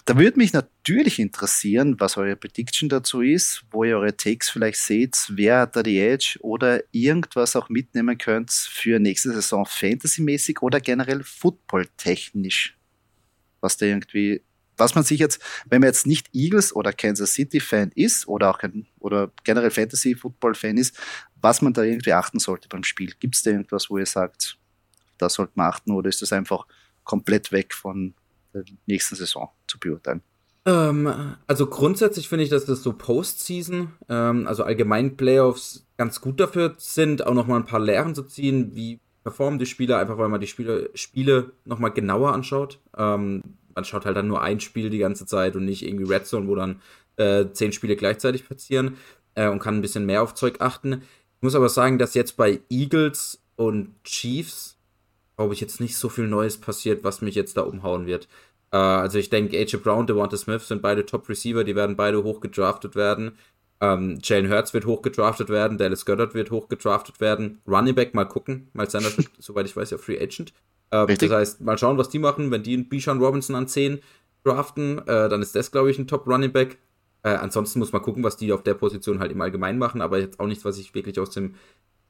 da würde mich natürlich interessieren, was eure Prediction dazu ist, wo ihr eure Takes vielleicht seht, wer hat da die Edge oder irgendwas auch mitnehmen könnt für nächste Saison Fantasy-mäßig oder generell Football-technisch. Was da irgendwie, was man sich jetzt, wenn man jetzt nicht Eagles oder Kansas City-Fan ist oder auch ein, oder generell Fantasy-Football-Fan ist, was man da irgendwie achten sollte beim Spiel. Gibt es da irgendwas, wo ihr sagt, da sollte man achten oder ist das einfach komplett weg von der nächsten Saison zu beurteilen? Ähm, also grundsätzlich finde ich, dass das so Postseason, ähm, also allgemein Playoffs ganz gut dafür sind, auch nochmal ein paar Lehren zu ziehen, wie performen die Spieler, einfach weil man die Spiele, Spiele nochmal genauer anschaut. Ähm, man schaut halt dann nur ein Spiel die ganze Zeit und nicht irgendwie Red Zone, wo dann äh, zehn Spiele gleichzeitig passieren äh, und kann ein bisschen mehr auf Zeug achten. Ich muss aber sagen, dass jetzt bei Eagles und Chiefs, glaube ich, jetzt nicht so viel Neues passiert, was mich jetzt da umhauen wird. Äh, also ich denke, AJ Brown, Devonta Smith sind beide Top-Receiver, die werden beide hochgedraftet werden. Ähm, Jalen Hurts wird hochgedraftet werden, Dallas Goddard wird hochgedraftet werden. Running Back mal gucken, Miles Sanders wird, soweit ich weiß, ja Free Agent. Äh, das heißt, mal schauen, was die machen. Wenn die einen Bijan Robinson an 10 draften, äh, dann ist das, glaube ich, ein Top Running Back. Äh, ansonsten muss man gucken, was die auf der Position halt im Allgemeinen machen, aber jetzt auch nichts, was ich wirklich aus dem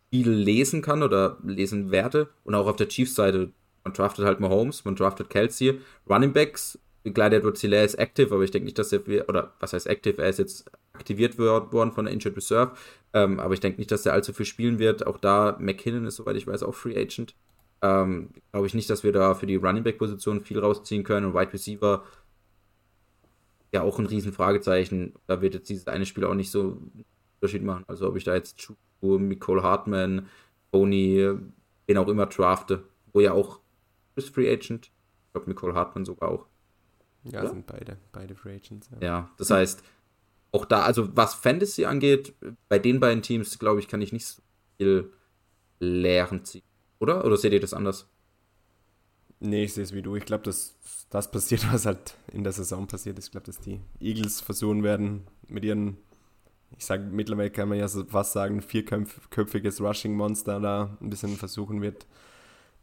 Spiel lesen kann oder lesen werde. Und auch auf der Chiefs-Seite, man draftet halt Mahomes, man draftet Kelsey, Running Backs, Gladiator Edward Hilaire ist active, aber ich denke nicht, dass er, oder was heißt active, er ist jetzt aktiviert worden von der Injured Reserve, ähm, aber ich denke nicht, dass er allzu viel spielen wird. Auch da, McKinnon ist, soweit ich weiß, auch Free Agent. Ähm, Glaube ich nicht, dass wir da für die Running Back Position viel rausziehen können und Wide Receiver ja auch ein riesen Fragezeichen. Da wird jetzt dieses eine Spiel auch nicht so einen Unterschied machen. Also ob ich da jetzt Chuku, Nicole Hartman, Tony, wen auch immer drafte, wo ja auch ist Free Agent. Ich glaube, Nicole Hartman sogar auch. Ja, Oder? sind beide, beide Free Agents. Ja. ja, das heißt, auch da, also was Fantasy angeht, bei den beiden Teams, glaube ich, kann ich nicht so viel Lehren ziehen. Oder? Oder seht ihr das anders? Nee, ich sehe es wie du. Ich glaube, dass das passiert, was halt in der Saison passiert ist. Ich glaube, dass die Eagles versuchen werden, mit ihren, ich sage, mittlerweile kann man ja fast sagen, vierköpfiges Rushing-Monster da ein bisschen versuchen wird,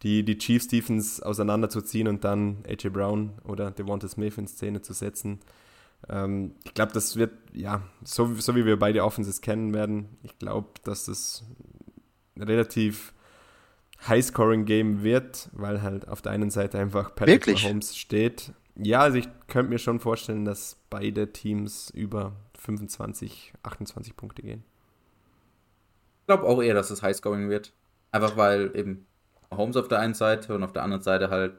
die, die Chiefs Defense auseinanderzuziehen und dann AJ Brown oder Devonta Smith in Szene zu setzen. Ähm, ich glaube, das wird, ja, so, so wie wir beide Offenses kennen werden, ich glaube, dass das relativ High-Scoring-Game wird, weil halt auf der einen Seite einfach Patrick Wirklich? Mahomes steht. Ja, also ich könnte mir schon vorstellen, dass beide Teams über 25, 28 Punkte gehen. Ich glaube auch eher, dass es High-Scoring wird. Einfach weil eben Mahomes auf der einen Seite und auf der anderen Seite halt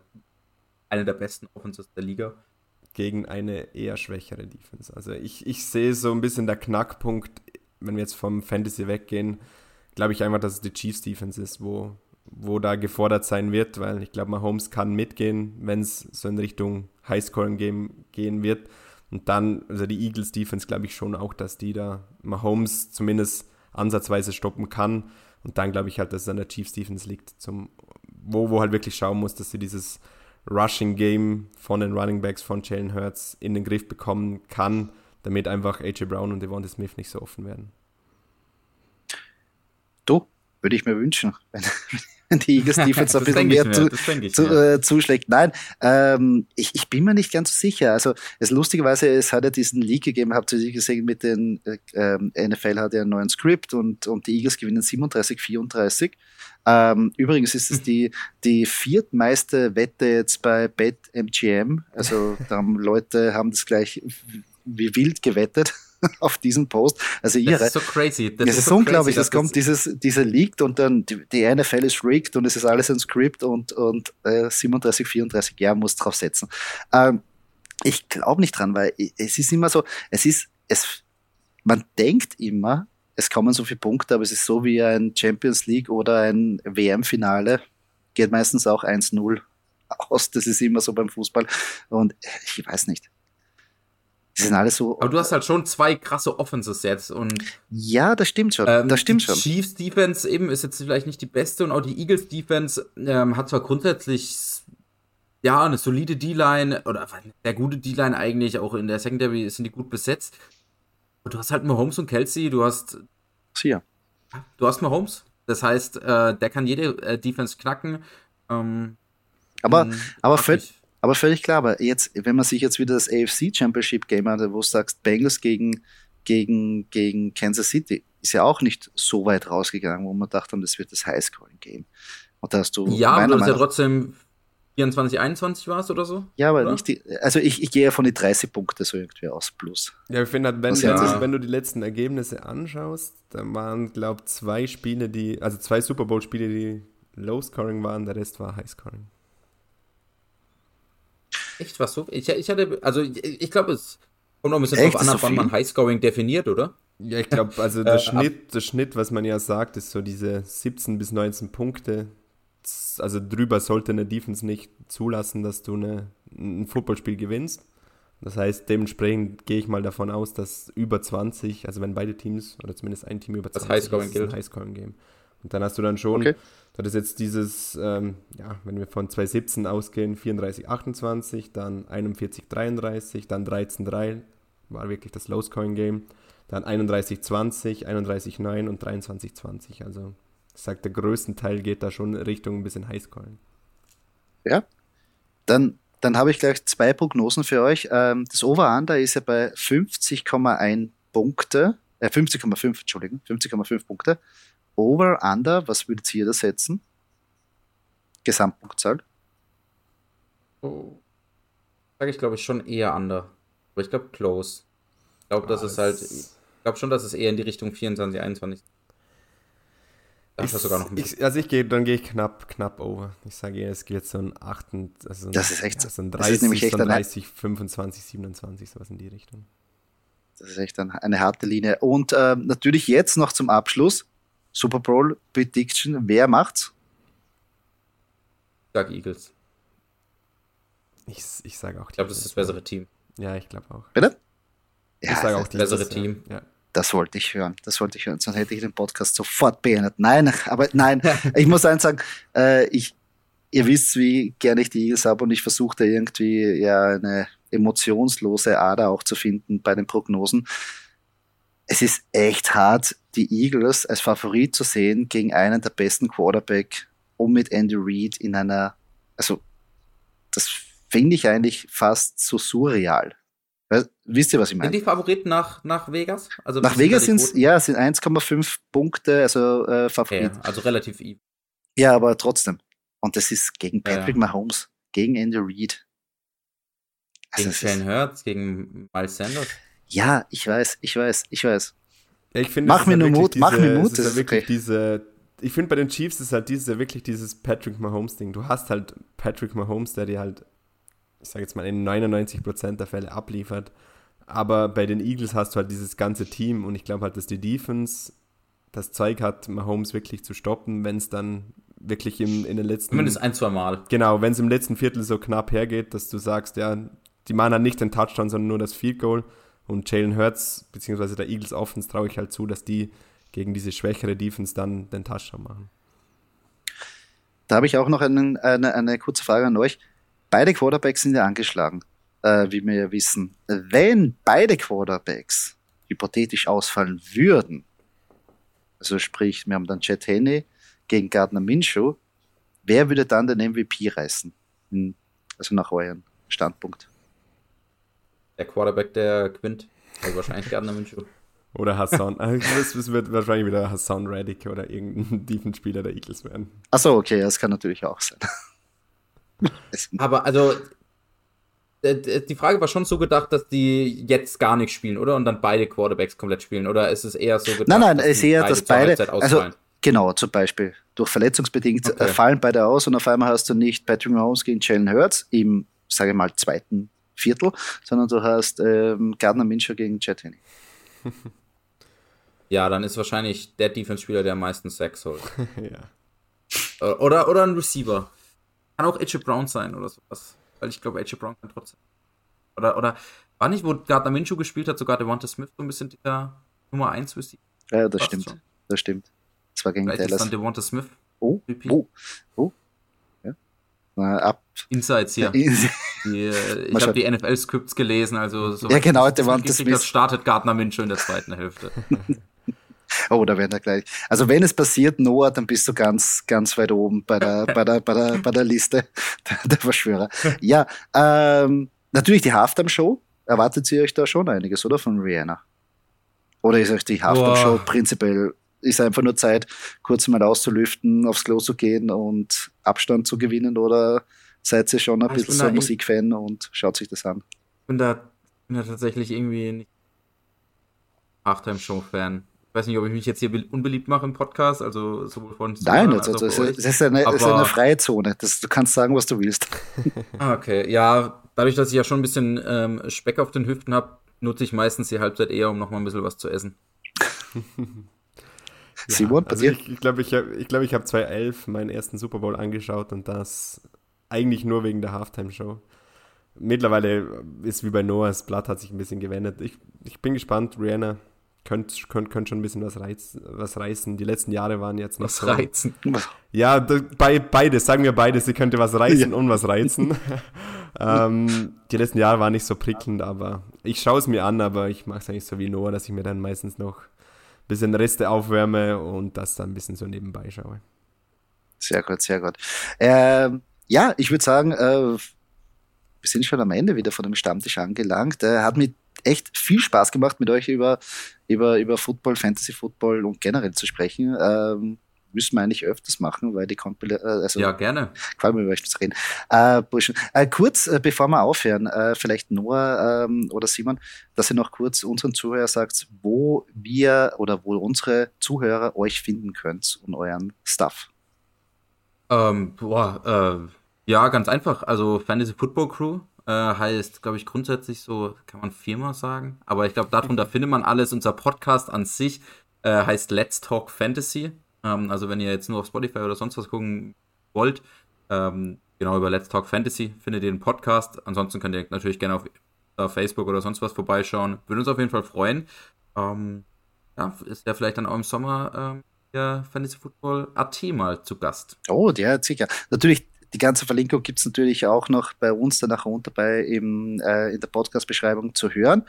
eine der besten Offenses der Liga. gegen eine eher schwächere Defense. Also ich, ich sehe so ein bisschen der Knackpunkt, wenn wir jetzt vom Fantasy weggehen, glaube ich einfach, dass es die Chiefs Defense ist, wo, wo da gefordert sein wird, weil ich glaube, Mahomes kann mitgehen, wenn es so in Richtung Highscoring-Game gehen wird. Und dann, also die Eagles Defense, glaube ich schon auch, dass die da Mahomes zumindest ansatzweise stoppen kann. Und dann glaube ich halt, dass es an der Chiefs Defense liegt, zum, wo, wo halt wirklich schauen muss, dass sie dieses Rushing Game von den Running Backs von Jalen Hurts in den Griff bekommen kann, damit einfach AJ Brown und Devonta Smith nicht so offen werden. Du, würde ich mir wünschen, wenn, die Eagles Defense ein bisschen mehr, zu, zu, äh, zuschlägt. Nein, ähm, ich, ich bin mir nicht ganz so sicher. Also es lustigerweise, es hat ja diesen Leak gegeben, habt ihr gesehen, mit den äh, ähm, NFL hat ja einen neuen Script und, und die Eagles gewinnen 37, 34. Ähm, übrigens ist es die, die viertmeiste Wette jetzt bei BetMGM. Also da haben Leute haben das gleich wie wild gewettet auf diesen Post. Also ihre. Das ist so crazy. Das, das ist, ist so unglaublich. Das kommt dieses, dieser leakt und dann die, die NFL ist rigged und es ist alles ein Script und, und äh, 37, 34 Jahre muss drauf setzen. Ähm, ich glaube nicht dran, weil es ist immer so, es ist, es, man denkt immer, es kommen so viele Punkte, aber es ist so wie ein Champions League oder ein WM-Finale, geht meistens auch 1-0 aus. Das ist immer so beim Fußball. Und ich weiß nicht. Die sind alle so. Aber du hast halt schon zwei krasse Offenses jetzt und. Ja, das stimmt schon. Ähm, das stimmt die schon. Chiefs Defense eben ist jetzt vielleicht nicht die beste und auch die Eagles Defense ähm, hat zwar grundsätzlich ja eine solide D-Line oder eine sehr gute D-Line eigentlich, auch in der Secondary sind die gut besetzt. Und du hast halt Mahomes und Kelsey, du hast. Ja. Du hast Mahomes. Das heißt, äh, der kann jede äh, Defense knacken. Ähm, aber, aber, völlig, aber völlig klar, aber jetzt, wenn man sich jetzt wieder das AFC Championship Game hat, wo du sagst, Bengals gegen, gegen, gegen Kansas City, ist ja auch nicht so weit rausgegangen, wo man dachte, das wird das Highscoring Game. Und da hast du. Ja, aber du hast ja trotzdem 24, 21 war es oder so? Ja, aber oder? nicht die, also ich, ich gehe ja von den 30 Punkte so irgendwie aus plus. Ja, ich finde halt, wenn, ja. wenn du die letzten Ergebnisse anschaust, dann waren, glaube ich, zwei Spiele, die, also zwei Super Bowl-Spiele, die Low-Scoring waren, der Rest war High-Scoring. Echt, was so? Ich, ich hatte, also ich, ich glaube, es kommt noch ein bisschen Echt? drauf an, wann man Highscoring definiert, oder? Ja, ich glaube, also der, äh, Schnitt, der Schnitt, was man ja sagt, ist so diese 17 bis 19 Punkte. Also drüber sollte eine Defense nicht zulassen, dass du eine, ein Footballspiel gewinnst. Das heißt, dementsprechend gehe ich mal davon aus, dass über 20, also wenn beide Teams oder zumindest ein Team über 20 das Highscoring ist, ein Highscoring-Game. Und dann hast du dann schon okay. Das ist jetzt dieses, ähm, ja, wenn wir von 2017 ausgehen, 34, 28, dann 41, 33, dann 13, 3, war wirklich das Low-Scoring-Game, dann 31, 20, 31, 9 und 23, 20. Also, ich sage, der größte Teil geht da schon Richtung ein bisschen Highscoring. Ja, dann, dann habe ich gleich zwei Prognosen für euch. Ähm, das Over-Under ist ja bei 50,1 Punkte, äh, 50,5, Entschuldigung, 50,5 Punkte. Over, Under, was würdet ihr da setzen? Gesamtpunktzahl? Oh. Sage ich, glaube ich, schon eher Under. Aber ich glaube Close. Ich glaube, das ist halt. Ich glaube schon, dass es eher in die Richtung 24, 21. Ich, sogar noch ein ich, also ich gehe, dann gehe ich knapp, knapp over. Ich sage eher, es geht so ein 8, also das ist echt so ein 30, das ist nämlich echt so ein 30 25, 27, sowas in die Richtung. Das ist echt eine, eine harte Linie. Und äh, natürlich jetzt noch zum Abschluss Super Bowl Prediction. Wer macht's? Ich sag Eagles. Ich, ich sage auch. Ich glaube, das ist das bessere Team. Ja, ich glaube auch. Bitte? Ja, ich sage auch das bessere Team. Ja. Das wollte ich hören. Das wollte ich hören. Sonst hätte ich den Podcast sofort beendet. Nein, aber nein. ich muss eins sagen, äh, ich, ihr wisst, wie gerne ich die Eagles habe und ich versuche da irgendwie ja eine emotionslose Ader auch zu finden bei den Prognosen es ist echt hart, die Eagles als Favorit zu sehen gegen einen der besten Quarterback und mit Andy Reid in einer, also das finde ich eigentlich fast so surreal. Wisst ihr, was ich meine? Sind die Favoriten nach, nach Vegas? Also nach Vegas sind es, ja, sind 1,5 Punkte, also äh, Favorit. Okay, also relativ even. Ja, aber trotzdem. Und das ist gegen Patrick ja, ja. Mahomes, gegen Andy Reid. Also gegen Shane Hurts, gegen Miles Sanders. Ja, ich weiß, ich weiß, ich weiß. Ja, ich find, mach mir nur Mut, diese, mach mir Mut. ist ja wirklich okay. diese, ich finde bei den Chiefs ist halt dieses, ja wirklich dieses Patrick Mahomes-Ding. Du hast halt Patrick Mahomes, der dir halt ich sage jetzt mal, in 99% der Fälle abliefert. Aber bei den Eagles hast du halt dieses ganze Team und ich glaube halt, dass die Defense das Zeug hat, Mahomes wirklich zu stoppen, wenn es dann wirklich im, in den letzten. Zumindest ein, zwei Mal. Genau, wenn es im letzten Viertel so knapp hergeht, dass du sagst, ja, die machen dann nicht den Touchdown, sondern nur das Field Goal. Und Jalen Hurts, beziehungsweise der Eagles Offense, traue ich halt zu, dass die gegen diese schwächere Defense dann den Touchdown machen. Da habe ich auch noch einen, eine, eine kurze Frage an euch. Beide Quarterbacks sind ja angeschlagen, äh, wie wir ja wissen. Wenn beide Quarterbacks hypothetisch ausfallen würden, also sprich, wir haben dann Chet Henney gegen Gardner Minshew, wer würde dann den MVP reißen? Also nach eurem Standpunkt. Der Quarterback, der gewinnt. Also wahrscheinlich Gardner Minshew. Oder Hassan. Es wird wahrscheinlich wieder Hassan Reddick oder irgendein Defense-Spieler der Eagles werden. Achso, okay, das kann natürlich auch sein. Aber also, die Frage war schon so gedacht, dass die jetzt gar nicht spielen, oder? Und dann beide Quarterbacks komplett spielen? Oder ist es eher so gedacht, Nein, nein, es ist eher, dass beide. Also, genau, zum Beispiel. Durch verletzungsbedingt okay. fallen beide aus und auf einmal hast du nicht Patrick Mahomes gegen Jalen Hurts im, sage ich mal, zweiten Viertel, sondern du hast ähm, Gardner Minshew gegen Jet Henney. Ja, dann ist wahrscheinlich der Defense-Spieler, der am meisten Sex holt. ja. Oder, oder ein Receiver. Kann auch AJ Brown sein oder sowas. Weil ich glaube, AJ Brown kann trotzdem. Oder, oder war nicht, wo Gardner Minshew gespielt hat, sogar der Devonta Smith so ein bisschen der Nummer 1 Receiver? Ja, das stimmt. Schon. Das stimmt. Das war gegen Vielleicht Dallas. Ist dann Devonta Smith. Oh, oh, oh. Ab. Insights hier. die, äh, ich habe die NFL-Scripts gelesen, also so Ja, genau, Devonta Smith. Das startet Gardner Minshew in der zweiten Hälfte. Oh, da werden wir gleich. Also wenn es passiert, Noah, dann bist du ganz, ganz weit oben bei der, bei der, bei der, bei der Liste der, der Verschwörer. Ja, ähm, natürlich die Halftime-Show. Erwartet ihr euch da schon einiges, oder? Von Rihanna? Oder ist euch die Halftime-Show prinzipiell, ist einfach nur Zeit, kurz mal auszulüften, aufs Klo zu gehen und Abstand zu gewinnen? Oder seid ihr schon ein ich bisschen so ein Musikfan und schaut sich das an? Ich bin da, bin da tatsächlich irgendwie nicht Halftime-Show-Fan weiß nicht, ob ich mich jetzt hier unbeliebt mache im Podcast, also sowohl von Nein, also, also es, ist, ist, eine, ist eine freie Zone. Das, du kannst sagen, was du willst. Ah, okay, ja, dadurch, dass ich ja schon ein bisschen ähm, Speck auf den Hüften habe, nutze ich meistens die Halbzeit eher, um nochmal ein bisschen was zu essen. Simon, ja, also ich, ich glaube, ich habe ich glaub, ich hab 2011 meinen ersten Super Bowl angeschaut und das eigentlich nur wegen der Halftime-Show. Mittlerweile ist wie bei Noahs Blatt hat sich ein bisschen gewendet. Ich, ich bin gespannt, Rihanna könnte könnt, könnt schon ein bisschen was, reiz, was reißen. Die letzten Jahre waren jetzt nicht was so. reizen. Ja, bei, beides, sagen wir beides. Sie könnte was reißen ja. und was reizen. ähm, die letzten Jahre waren nicht so prickelnd, aber ich schaue es mir an, aber ich mache es eigentlich so wie Noah, dass ich mir dann meistens noch bisschen Reste aufwärme und das dann ein bisschen so nebenbei schaue. Sehr gut, sehr gut. Ähm, ja, ich würde sagen, äh, wir sind schon am Ende wieder von dem Stammtisch angelangt. Er hat mit echt viel Spaß gemacht, mit euch über, über, über Football, Fantasy Football und generell zu sprechen. Ähm, müssen wir eigentlich öfters machen, weil die Kompil äh, also Ja, gerne. Über euch zu reden. Äh, äh, kurz, äh, bevor wir aufhören, äh, vielleicht Noah ähm, oder Simon, dass ihr noch kurz unseren Zuhörern sagt, wo wir oder wo unsere Zuhörer euch finden könnt und euren Stuff. Ähm, boah, äh, ja, ganz einfach. Also Fantasy Football Crew äh, heißt, glaube ich, grundsätzlich so, kann man Firma sagen, aber ich glaube, darunter findet man alles. Unser Podcast an sich äh, heißt Let's Talk Fantasy. Ähm, also wenn ihr jetzt nur auf Spotify oder sonst was gucken wollt, ähm, genau über Let's Talk Fantasy findet ihr den Podcast. Ansonsten könnt ihr natürlich gerne auf, auf Facebook oder sonst was vorbeischauen. Würde uns auf jeden Fall freuen. Ähm, ja, ist ja vielleicht dann auch im Sommer ähm, der Fantasy Football AT mal zu Gast. Oh, der sicher. Natürlich die ganze Verlinkung gibt es natürlich auch noch bei uns danach unten bei eben, äh, in der Podcast-Beschreibung zu hören.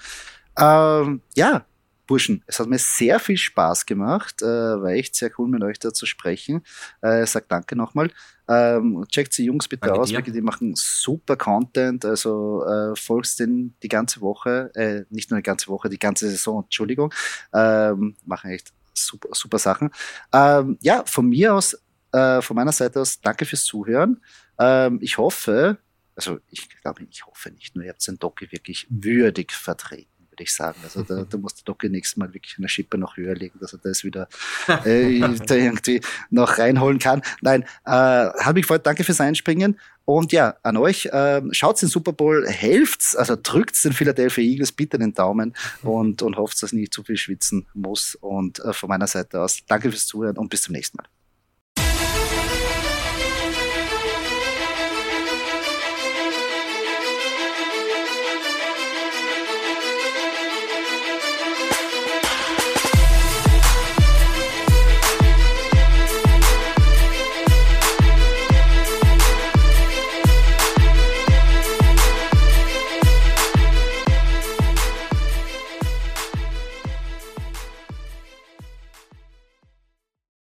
Ähm, ja, Burschen, es hat mir sehr viel Spaß gemacht. Äh, war echt sehr cool, mit euch da zu sprechen. Äh, sag danke nochmal. Ähm, checkt die Jungs bitte danke aus, wirklich, die machen super Content. Also äh, folgst den die ganze Woche, äh, nicht nur die ganze Woche, die ganze Saison, Entschuldigung. Ähm, machen echt super, super Sachen. Ähm, ja, von mir aus äh, von meiner Seite aus danke fürs Zuhören. Ähm, ich hoffe, also ich glaube, ich hoffe nicht nur, ihr habt den Doki wirklich würdig vertreten würde ich sagen. Also da, da muss der Doki nächstes Mal wirklich eine Schippe noch höher legen, dass er das wieder äh, da irgendwie noch reinholen kann. Nein, äh, hat mich gefreut, danke fürs Einspringen. Und ja, an euch, äh, schaut den Super Bowl, helft's, also drückt den Philadelphia Eagles bitte den Daumen und, und hofft, dass nicht zu viel schwitzen muss. Und äh, von meiner Seite aus, danke fürs Zuhören und bis zum nächsten Mal.